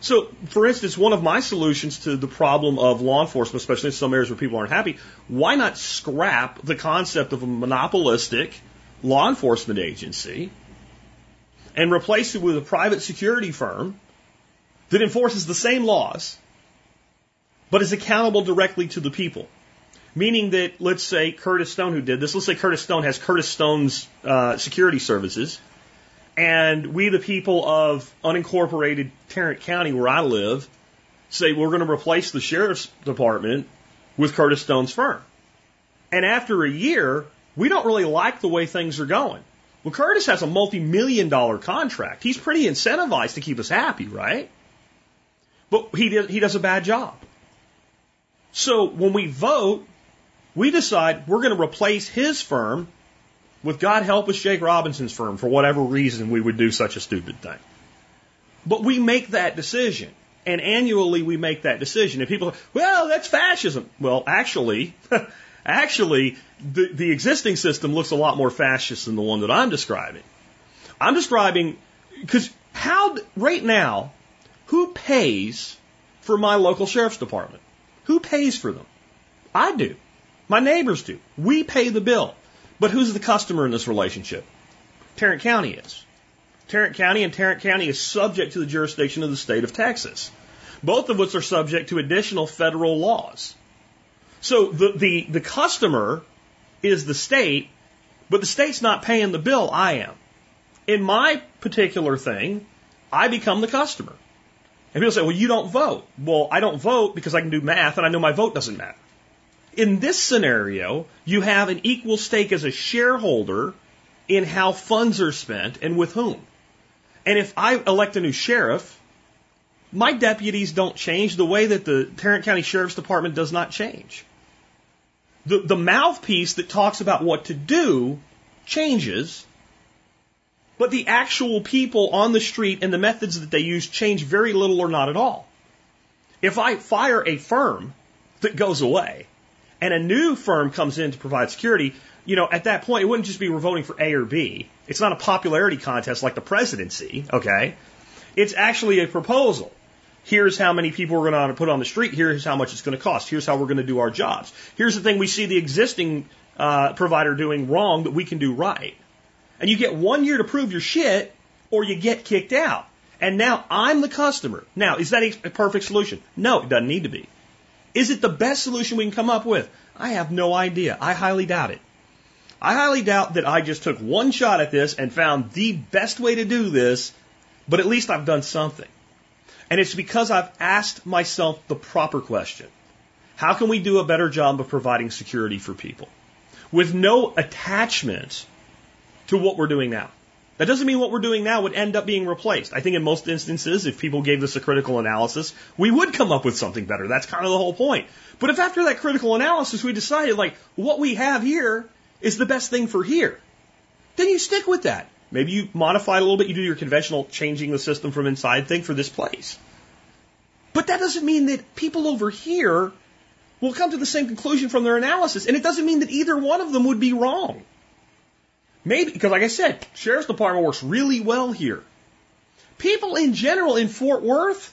So, for instance, one of my solutions to the problem of law enforcement, especially in some areas where people aren't happy, why not scrap the concept of a monopolistic law enforcement agency and replace it with a private security firm that enforces the same laws but is accountable directly to the people? Meaning that, let's say Curtis Stone, who did this, let's say Curtis Stone has Curtis Stone's uh, security services, and we, the people of unincorporated Tarrant County, where I live, say we're going to replace the sheriff's department with Curtis Stone's firm. And after a year, we don't really like the way things are going. Well, Curtis has a multi million dollar contract. He's pretty incentivized to keep us happy, right? But he, did, he does a bad job. So when we vote, we decide we're going to replace his firm with God help us Jake Robinson's firm for whatever reason we would do such a stupid thing. But we make that decision. And annually we make that decision. And people, well, that's fascism. Well, actually, [laughs] actually, the, the existing system looks a lot more fascist than the one that I'm describing. I'm describing, because how, right now, who pays for my local sheriff's department? Who pays for them? I do. My neighbors do. We pay the bill. But who's the customer in this relationship? Tarrant County is. Tarrant County and Tarrant County is subject to the jurisdiction of the state of Texas, both of which are subject to additional federal laws. So the, the, the customer is the state, but the state's not paying the bill, I am. In my particular thing, I become the customer. And people say, well, you don't vote. Well, I don't vote because I can do math and I know my vote doesn't matter. In this scenario, you have an equal stake as a shareholder in how funds are spent and with whom. And if I elect a new sheriff, my deputies don't change the way that the Tarrant County Sheriff's Department does not change. The, the mouthpiece that talks about what to do changes, but the actual people on the street and the methods that they use change very little or not at all. If I fire a firm that goes away and a new firm comes in to provide security, you know, at that point, it wouldn't just be we're voting for A or B. It's not a popularity contest like the presidency, okay? It's actually a proposal. Here's how many people we're going to put on the street. Here's how much it's going to cost. Here's how we're going to do our jobs. Here's the thing we see the existing uh, provider doing wrong that we can do right. And you get one year to prove your shit, or you get kicked out. And now I'm the customer. Now, is that a perfect solution? No, it doesn't need to be. Is it the best solution we can come up with? I have no idea. I highly doubt it. I highly doubt that I just took one shot at this and found the best way to do this, but at least I've done something. And it's because I've asked myself the proper question. How can we do a better job of providing security for people? With no attachment to what we're doing now. That doesn't mean what we're doing now would end up being replaced. I think in most instances, if people gave this a critical analysis, we would come up with something better. That's kind of the whole point. But if after that critical analysis we decided, like, what we have here is the best thing for here, then you stick with that. Maybe you modify it a little bit, you do your conventional changing the system from inside thing for this place. But that doesn't mean that people over here will come to the same conclusion from their analysis. And it doesn't mean that either one of them would be wrong. Maybe, because like I said, Sheriff's Department works really well here. People in general in Fort Worth,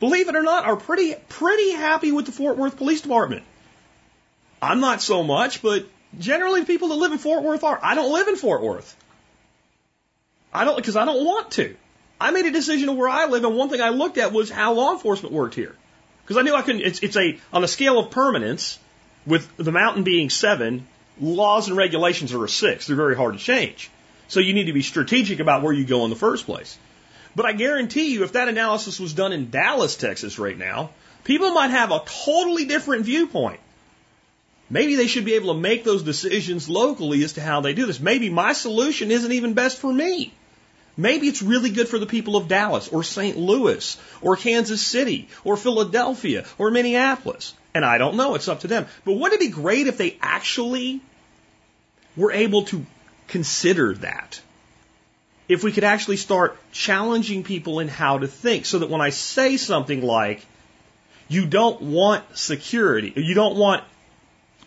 believe it or not, are pretty, pretty happy with the Fort Worth Police Department. I'm not so much, but generally the people that live in Fort Worth are. I don't live in Fort Worth. I don't, because I don't want to. I made a decision of where I live, and one thing I looked at was how law enforcement worked here. Because I knew I couldn't, it's, it's a, on a scale of permanence, with the mountain being seven, laws and regulations are a six. They're very hard to change. So you need to be strategic about where you go in the first place. But I guarantee you, if that analysis was done in Dallas, Texas right now, people might have a totally different viewpoint. Maybe they should be able to make those decisions locally as to how they do this. Maybe my solution isn't even best for me. Maybe it's really good for the people of Dallas or St. Louis or Kansas City or Philadelphia or Minneapolis. And I don't know. It's up to them. But wouldn't it be great if they actually were able to consider that? If we could actually start challenging people in how to think so that when I say something like, you don't want security, you don't want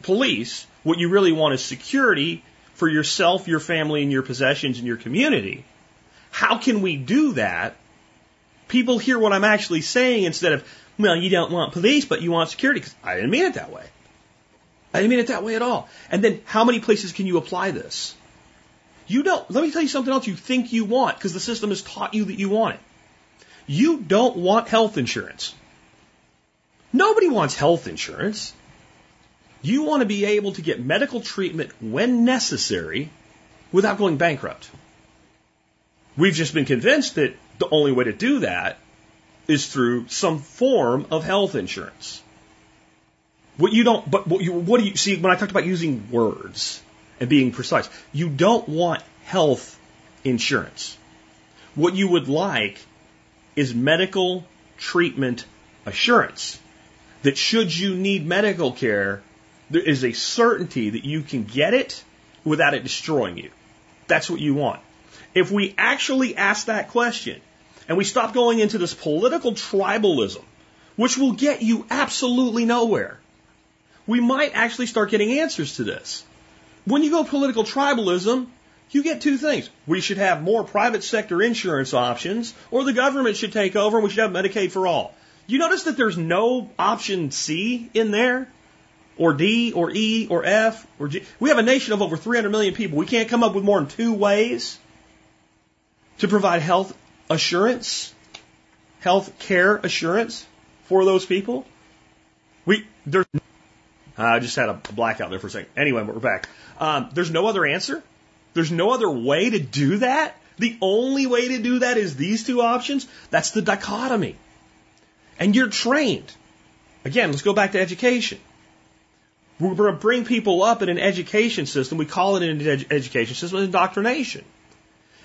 police, what you really want is security for yourself, your family, and your possessions and your community. How can we do that? People hear what I'm actually saying instead of, well, you don't want police, but you want security. Because I didn't mean it that way. I didn't mean it that way at all. And then how many places can you apply this? You don't, let me tell you something else you think you want because the system has taught you that you want it. You don't want health insurance. Nobody wants health insurance. You want to be able to get medical treatment when necessary without going bankrupt. We've just been convinced that the only way to do that is through some form of health insurance. What you don't, but what, you, what do you see when I talked about using words and being precise? You don't want health insurance. What you would like is medical treatment assurance. That should you need medical care, there is a certainty that you can get it without it destroying you. That's what you want. If we actually ask that question and we stop going into this political tribalism, which will get you absolutely nowhere, we might actually start getting answers to this. When you go political tribalism, you get two things. We should have more private sector insurance options, or the government should take over and we should have Medicaid for all. You notice that there's no option C in there? Or D, or E, or F, or G. We have a nation of over 300 million people. We can't come up with more than two ways to provide health assurance, health care assurance for those people. We there's I just had a blackout there for a second. Anyway, we're back. Um, there's no other answer. There's no other way to do that. The only way to do that is these two options. That's the dichotomy. And you're trained. Again, let's go back to education. We're going to bring people up in an education system. We call it an ed- education system, indoctrination.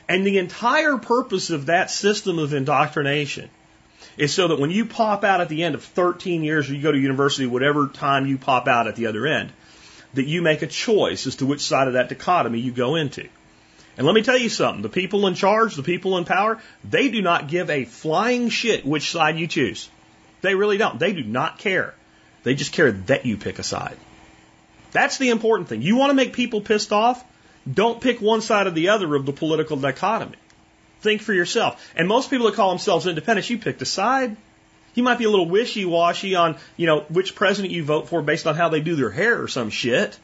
And the entire purpose of that system of indoctrination is so that when you pop out at the end of 13 years or you go to university, whatever time you pop out at the other end, that you make a choice as to which side of that dichotomy you go into. And let me tell you something, the people in charge, the people in power, they do not give a flying shit which side you choose. They really don't. They do not care. They just care that you pick a side. That's the important thing. You want to make people pissed off? Don't pick one side or the other of the political dichotomy. Think for yourself. And most people that call themselves independents, you picked a side. You might be a little wishy-washy on, you know, which president you vote for based on how they do their hair or some shit.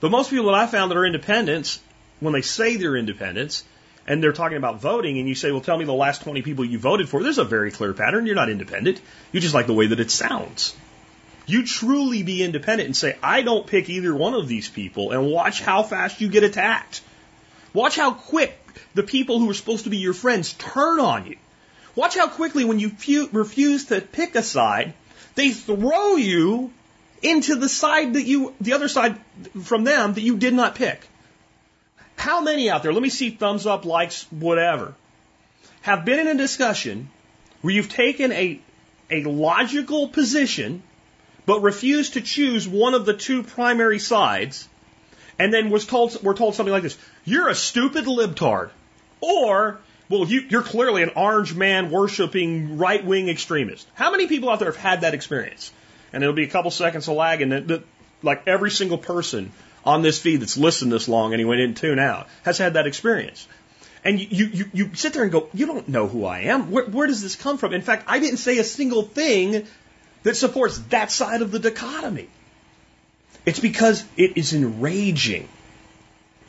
But most people that I found that are independents, when they say they're independents, and they're talking about voting, and you say, well, tell me the last 20 people you voted for, there's a very clear pattern. You're not independent. You just like the way that it sounds. You truly be independent and say, I don't pick either one of these people, and watch how fast you get attacked. Watch how quick the people who are supposed to be your friends turn on you. Watch how quickly, when you fu- refuse to pick a side, they throw you into the side that you, the other side from them that you did not pick. How many out there, let me see thumbs up, likes, whatever, have been in a discussion where you've taken a, a logical position but refused to choose one of the two primary sides and then was told, were told something like this, you're a stupid libtard. Or, well, you, you're clearly an orange man worshiping right wing extremist. How many people out there have had that experience? And it'll be a couple seconds of lag, and the, the, like every single person on this feed that's listened this long he didn't tune out has had that experience. And you, you, you sit there and go, you don't know who I am. Where, where does this come from? In fact, I didn't say a single thing that supports that side of the dichotomy. It's because it is enraging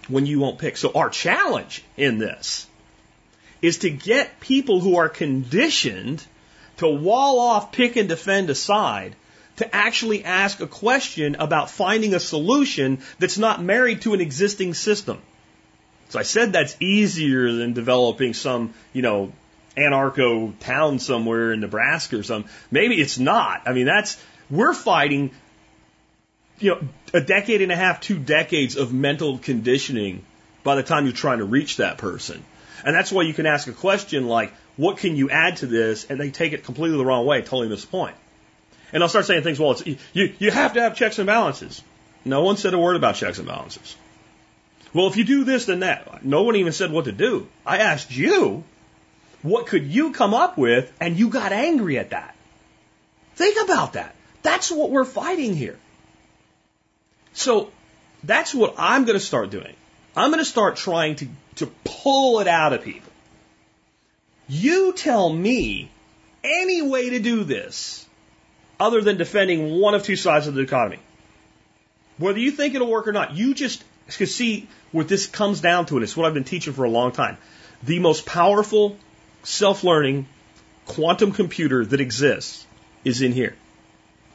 when you won't pick. So our challenge in this is to get people who are conditioned to wall off, pick and defend a side to actually ask a question about finding a solution that's not married to an existing system. So I said that's easier than developing some, you know, anarcho town somewhere in Nebraska or something. Maybe it's not. I mean, that's, we're fighting, you know, a decade and a half, two decades of mental conditioning by the time you're trying to reach that person. And that's why you can ask a question like, what can you add to this? And they take it completely the wrong way, totally miss the point. And I'll start saying things, well, it's, you, you have to have checks and balances. No one said a word about checks and balances. Well, if you do this, then that. No one even said what to do. I asked you, what could you come up with? And you got angry at that. Think about that. That's what we're fighting here. So that's what I'm going to start doing. I'm going to start trying to, to pull it out of people. You tell me any way to do this other than defending one of two sides of the economy. Whether you think it'll work or not, you just can see what this comes down to, and it's what I've been teaching for a long time. The most powerful self learning quantum computer that exists is in here.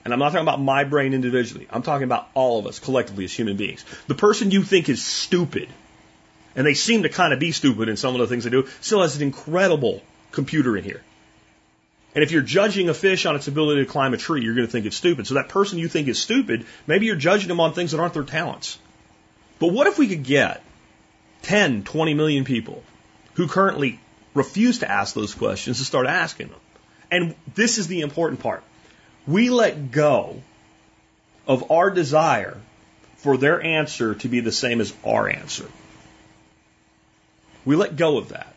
And I'm not talking about my brain individually. I'm talking about all of us collectively as human beings. The person you think is stupid, and they seem to kind of be stupid in some of the things they do, still has an incredible computer in here. And if you're judging a fish on its ability to climb a tree, you're going to think it's stupid. So that person you think is stupid, maybe you're judging them on things that aren't their talents. But what if we could get 10, 20 million people who currently refuse to ask those questions to start asking them? And this is the important part. We let go of our desire for their answer to be the same as our answer. We let go of that.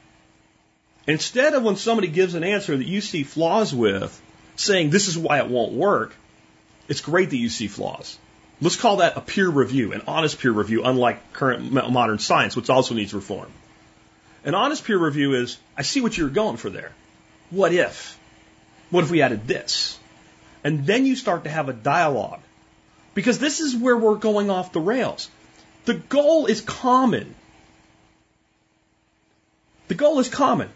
Instead of when somebody gives an answer that you see flaws with, saying this is why it won't work, it's great that you see flaws. Let's call that a peer review, an honest peer review, unlike current modern science, which also needs reform. An honest peer review is, I see what you're going for there. What if? What if we added this? And then you start to have a dialogue. Because this is where we're going off the rails. The goal is common. The goal is common.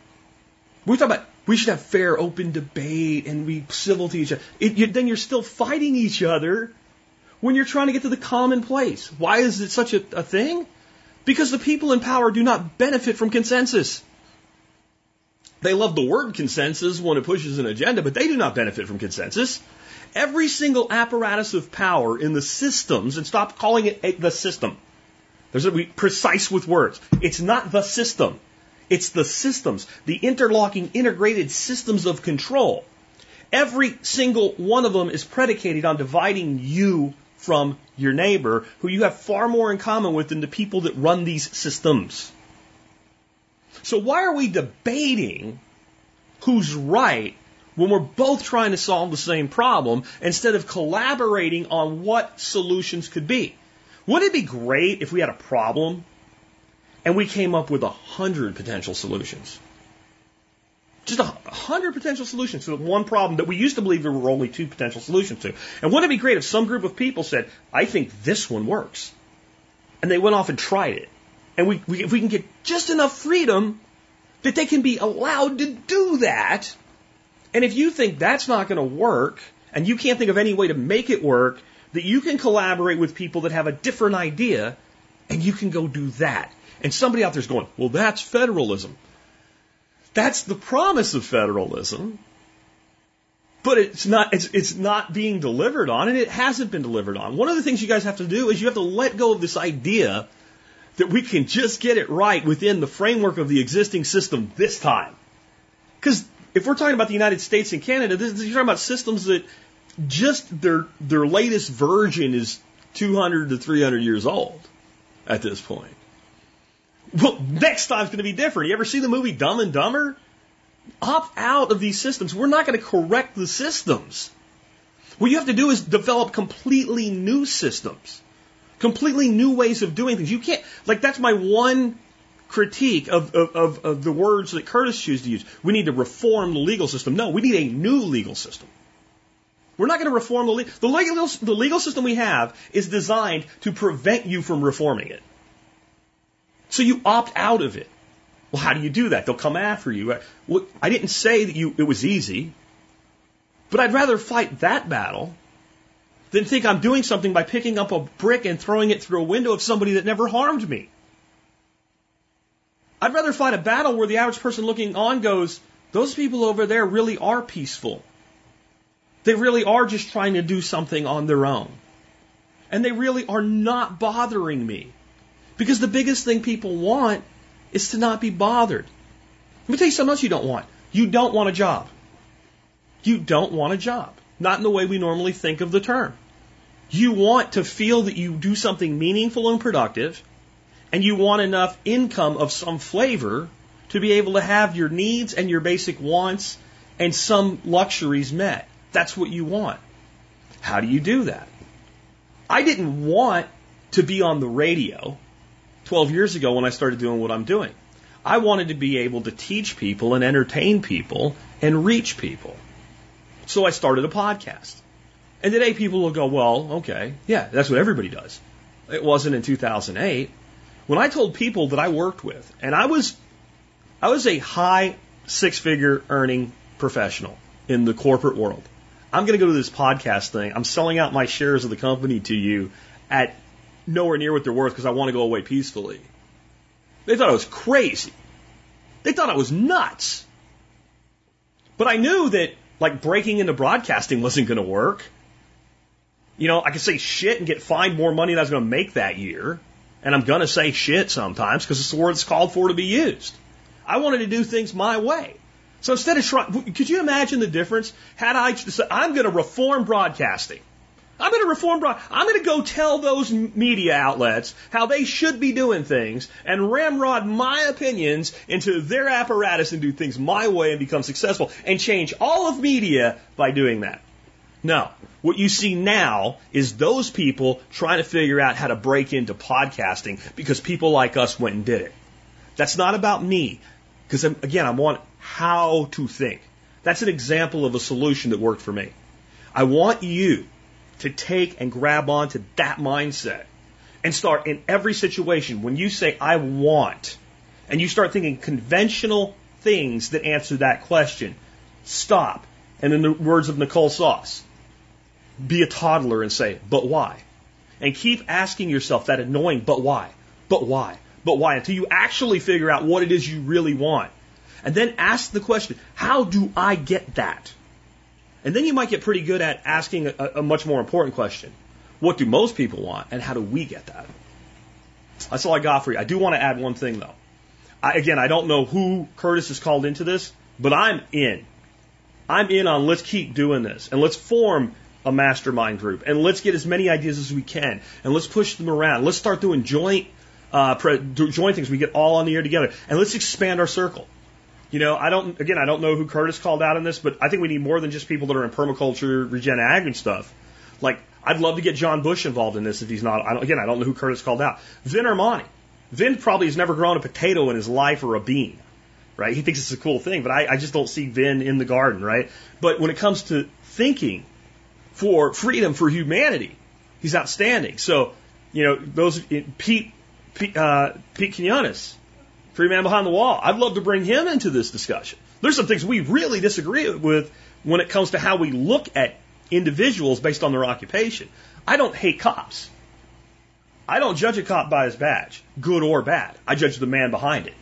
We talk about we should have fair, open debate and we civil to each other. It, you, then you're still fighting each other when you're trying to get to the common place. Why is it such a, a thing? Because the people in power do not benefit from consensus. They love the word consensus when it pushes an agenda, but they do not benefit from consensus. Every single apparatus of power in the systems, and stop calling it a, the system. There's a be precise with words. It's not the system. It's the systems, the interlocking, integrated systems of control. Every single one of them is predicated on dividing you from your neighbor, who you have far more in common with than the people that run these systems. So why are we debating who's right when we're both trying to solve the same problem instead of collaborating on what solutions could be? Wouldn't it be great if we had a problem and we came up with a hundred potential solutions. Just a hundred potential solutions to one problem that we used to believe there were only two potential solutions to. And wouldn't it be great if some group of people said, I think this one works. And they went off and tried it. And we, we, if we can get just enough freedom that they can be allowed to do that. And if you think that's not going to work, and you can't think of any way to make it work, that you can collaborate with people that have a different idea, and you can go do that. And somebody out there's going, well, that's federalism. That's the promise of federalism. But it's not, it's, it's not being delivered on, and it hasn't been delivered on. One of the things you guys have to do is you have to let go of this idea that we can just get it right within the framework of the existing system this time. Because if we're talking about the United States and Canada, this, you're talking about systems that just their their latest version is 200 to 300 years old at this point. Well, next time's going to be different. You ever see the movie Dumb and Dumber? Opt out of these systems. We're not going to correct the systems. What you have to do is develop completely new systems, completely new ways of doing things. You can't, like, that's my one critique of, of, of, of the words that Curtis chose to use. We need to reform the legal system. No, we need a new legal system. We're not going to reform the legal, the legal, the legal system we have is designed to prevent you from reforming it. So you opt out of it. Well, how do you do that? They'll come after you. Well, I didn't say that you, it was easy, but I'd rather fight that battle than think I'm doing something by picking up a brick and throwing it through a window of somebody that never harmed me. I'd rather fight a battle where the average person looking on goes, those people over there really are peaceful. They really are just trying to do something on their own. And they really are not bothering me. Because the biggest thing people want is to not be bothered. Let me tell you something else you don't want. You don't want a job. You don't want a job. Not in the way we normally think of the term. You want to feel that you do something meaningful and productive, and you want enough income of some flavor to be able to have your needs and your basic wants and some luxuries met. That's what you want. How do you do that? I didn't want to be on the radio 12 years ago when I started doing what I'm doing. I wanted to be able to teach people and entertain people and reach people. So I started a podcast. And today people will go, well, okay, yeah, that's what everybody does. It wasn't in 2008. When I told people that I worked with, and I was, I was a high six figure earning professional in the corporate world. I'm going to go to this podcast thing. I'm selling out my shares of the company to you at nowhere near what they're worth because I want to go away peacefully. They thought I was crazy. They thought I was nuts. But I knew that like breaking into broadcasting wasn't going to work. You know, I could say shit and get fined more money than I was going to make that year. And I'm going to say shit sometimes because it's the word that's called for to be used. I wanted to do things my way. So instead of trying, could you imagine the difference? Had I said, I'm going to reform broadcasting. I'm going to reform broad. I'm going to go tell those media outlets how they should be doing things and ramrod my opinions into their apparatus and do things my way and become successful and change all of media by doing that. No. What you see now is those people trying to figure out how to break into podcasting because people like us went and did it. That's not about me. Because again, I want how to think. That's an example of a solution that worked for me. I want you to take and grab onto that mindset and start in every situation when you say, I want, and you start thinking conventional things that answer that question, stop. And in the words of Nicole Sauce, be a toddler and say, but why? And keep asking yourself that annoying, but why? But why? But why? Until you actually figure out what it is you really want. And then ask the question, how do I get that? And then you might get pretty good at asking a, a much more important question. What do most people want and how do we get that? That's all I got for you. I do want to add one thing though. I, again, I don't know who Curtis has called into this, but I'm in. I'm in on let's keep doing this and let's form a mastermind group and let's get as many ideas as we can and let's push them around. Let's start doing joint uh, pre- joint things. We get all on the air together and let's expand our circle. You know, I don't, again, I don't know who Curtis called out on this, but I think we need more than just people that are in permaculture, regen ag and stuff. Like, I'd love to get John Bush involved in this if he's not, I again, I don't know who Curtis called out. Vin Armani. Vin probably has never grown a potato in his life or a bean, right? He thinks it's a cool thing, but I, I just don't see Vin in the garden, right? But when it comes to thinking for freedom, for humanity, he's outstanding. So, you know, those, Pete, Pete, uh, Pete Quinones, Free man behind the wall. I'd love to bring him into this discussion. There's some things we really disagree with when it comes to how we look at individuals based on their occupation. I don't hate cops. I don't judge a cop by his badge, good or bad. I judge the man behind it.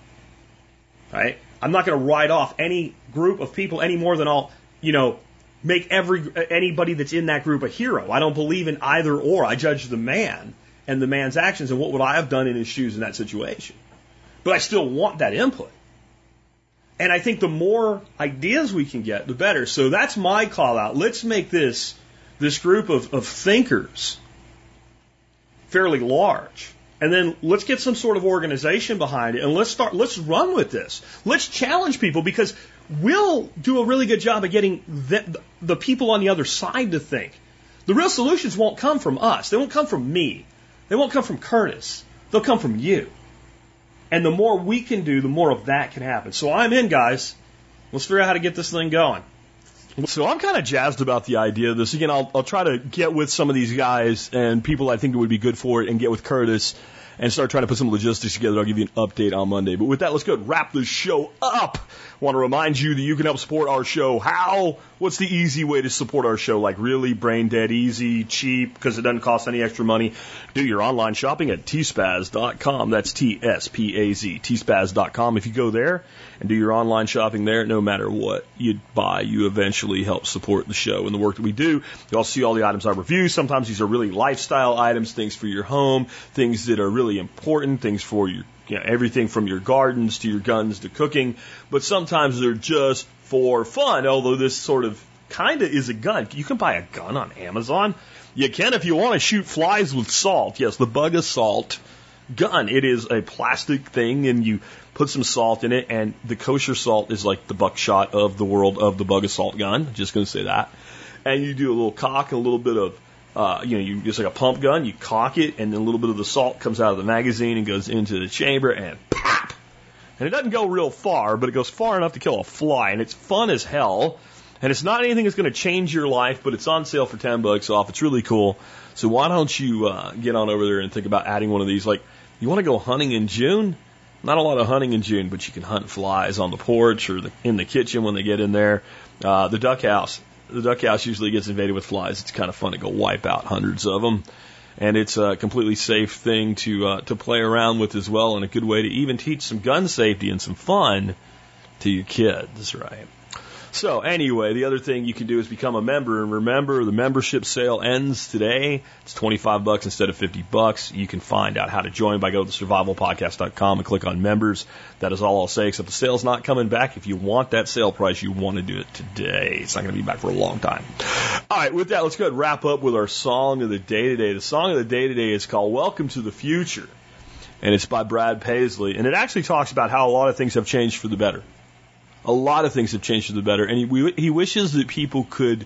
Right? I'm not going to write off any group of people any more than I'll, you know, make every anybody that's in that group a hero. I don't believe in either or. I judge the man and the man's actions and what would I have done in his shoes in that situation. But I still want that input. And I think the more ideas we can get, the better. So that's my call out. Let's make this this group of, of thinkers fairly large. And then let's get some sort of organization behind it and let's start let's run with this. Let's challenge people because we'll do a really good job of getting the, the people on the other side to think. The real solutions won't come from us. They won't come from me. They won't come from Curtis. They'll come from you. And the more we can do, the more of that can happen. So I'm in, guys. Let's figure out how to get this thing going. So I'm kind of jazzed about the idea of this. Again, I'll, I'll try to get with some of these guys and people I think would be good for it and get with Curtis and start trying to put some logistics together. I'll give you an update on Monday. But with that, let's go wrap this show up. Want to remind you that you can help support our show. How? What's the easy way to support our show? Like really brain dead, easy, cheap, because it doesn't cost any extra money. Do your online shopping at tspaz.com. That's T-S-P-A-Z, tspaz.com. If you go there and do your online shopping there, no matter what you buy, you eventually help support the show and the work that we do. You also see all the items I review. Sometimes these are really lifestyle items, things for your home, things that are really important, things for your you know, everything from your gardens to your guns to cooking, but sometimes they're just for fun, although this sort of kind of is a gun. You can buy a gun on Amazon. You can if you want to shoot flies with salt. Yes, the Bug-A-Salt gun. It is a plastic thing and you put some salt in it and the kosher salt is like the buckshot of the world of the Bug-A-Salt gun. Just going to say that. And you do a little cock a little bit of uh, you know, you just like a pump gun, you cock it, and then a little bit of the salt comes out of the magazine and goes into the chamber, and pop! And it doesn't go real far, but it goes far enough to kill a fly, and it's fun as hell. And it's not anything that's going to change your life, but it's on sale for 10 bucks off. It's really cool. So why don't you uh, get on over there and think about adding one of these? Like, you want to go hunting in June? Not a lot of hunting in June, but you can hunt flies on the porch or the, in the kitchen when they get in there. Uh, the duck house the duck house usually gets invaded with flies. It's kind of fun to go wipe out hundreds of them. And it's a completely safe thing to uh, to play around with as well, and a good way to even teach some gun safety and some fun to your kids, right? So anyway, the other thing you can do is become a member. And remember, the membership sale ends today. It's 25 bucks instead of 50 bucks. You can find out how to join by going to survivalpodcast.com and click on members. That is all I'll say, except the sale's not coming back. If you want that sale price, you want to do it today. It's not going to be back for a long time. All right, with that, let's go ahead and wrap up with our song of the day today. The song of the day today is called Welcome to the Future. And it's by Brad Paisley. And it actually talks about how a lot of things have changed for the better a lot of things have changed for the better, and he, he wishes that people could,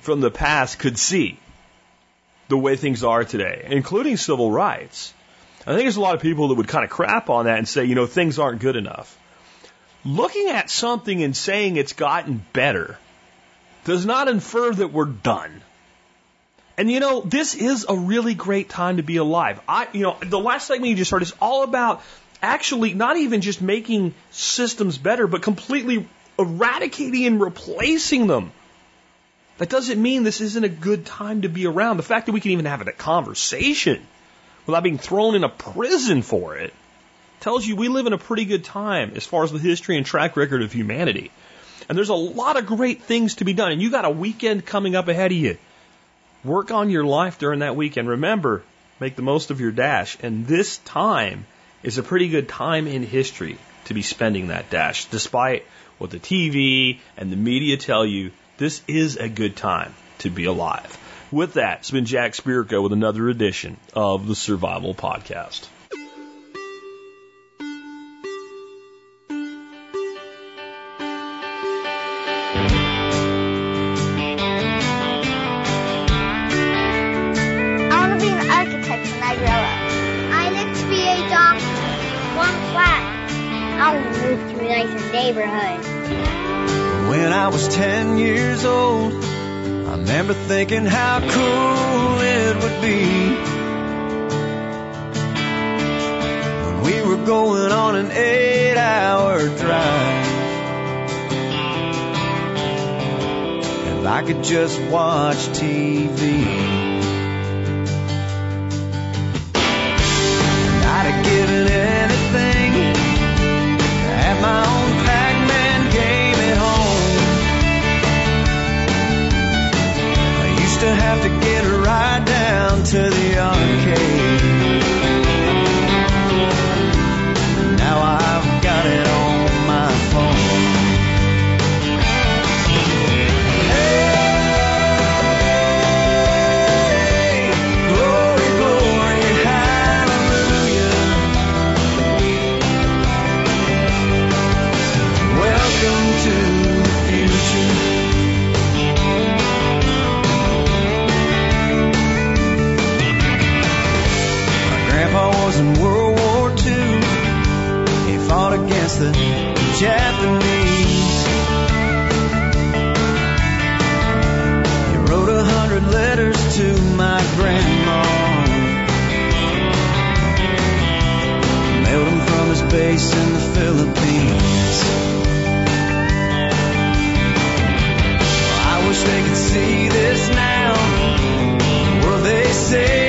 from the past, could see the way things are today, including civil rights. I think there's a lot of people that would kind of crap on that and say, you know, things aren't good enough. Looking at something and saying it's gotten better does not infer that we're done. And you know, this is a really great time to be alive. I, you know, the last segment you just heard is all about actually not even just making systems better, but completely eradicating and replacing them. That doesn't mean this isn't a good time to be around. The fact that we can even have a conversation without being thrown in a prison for it tells you we live in a pretty good time as far as the history and track record of humanity. And there's a lot of great things to be done. And you got a weekend coming up ahead of you. Work on your life during that weekend. Remember, make the most of your dash. And this time is a pretty good time in history to be spending that dash. Despite what the TV and the media tell you, this is a good time to be alive. With that, it's been Jack Spirko with another edition of the Survival Podcast. Was 10 years old, I remember thinking how cool it would be when we were going on an eight hour drive. And I could just watch TV. I base in the Philippines. I wish they could see this now. Were they safe?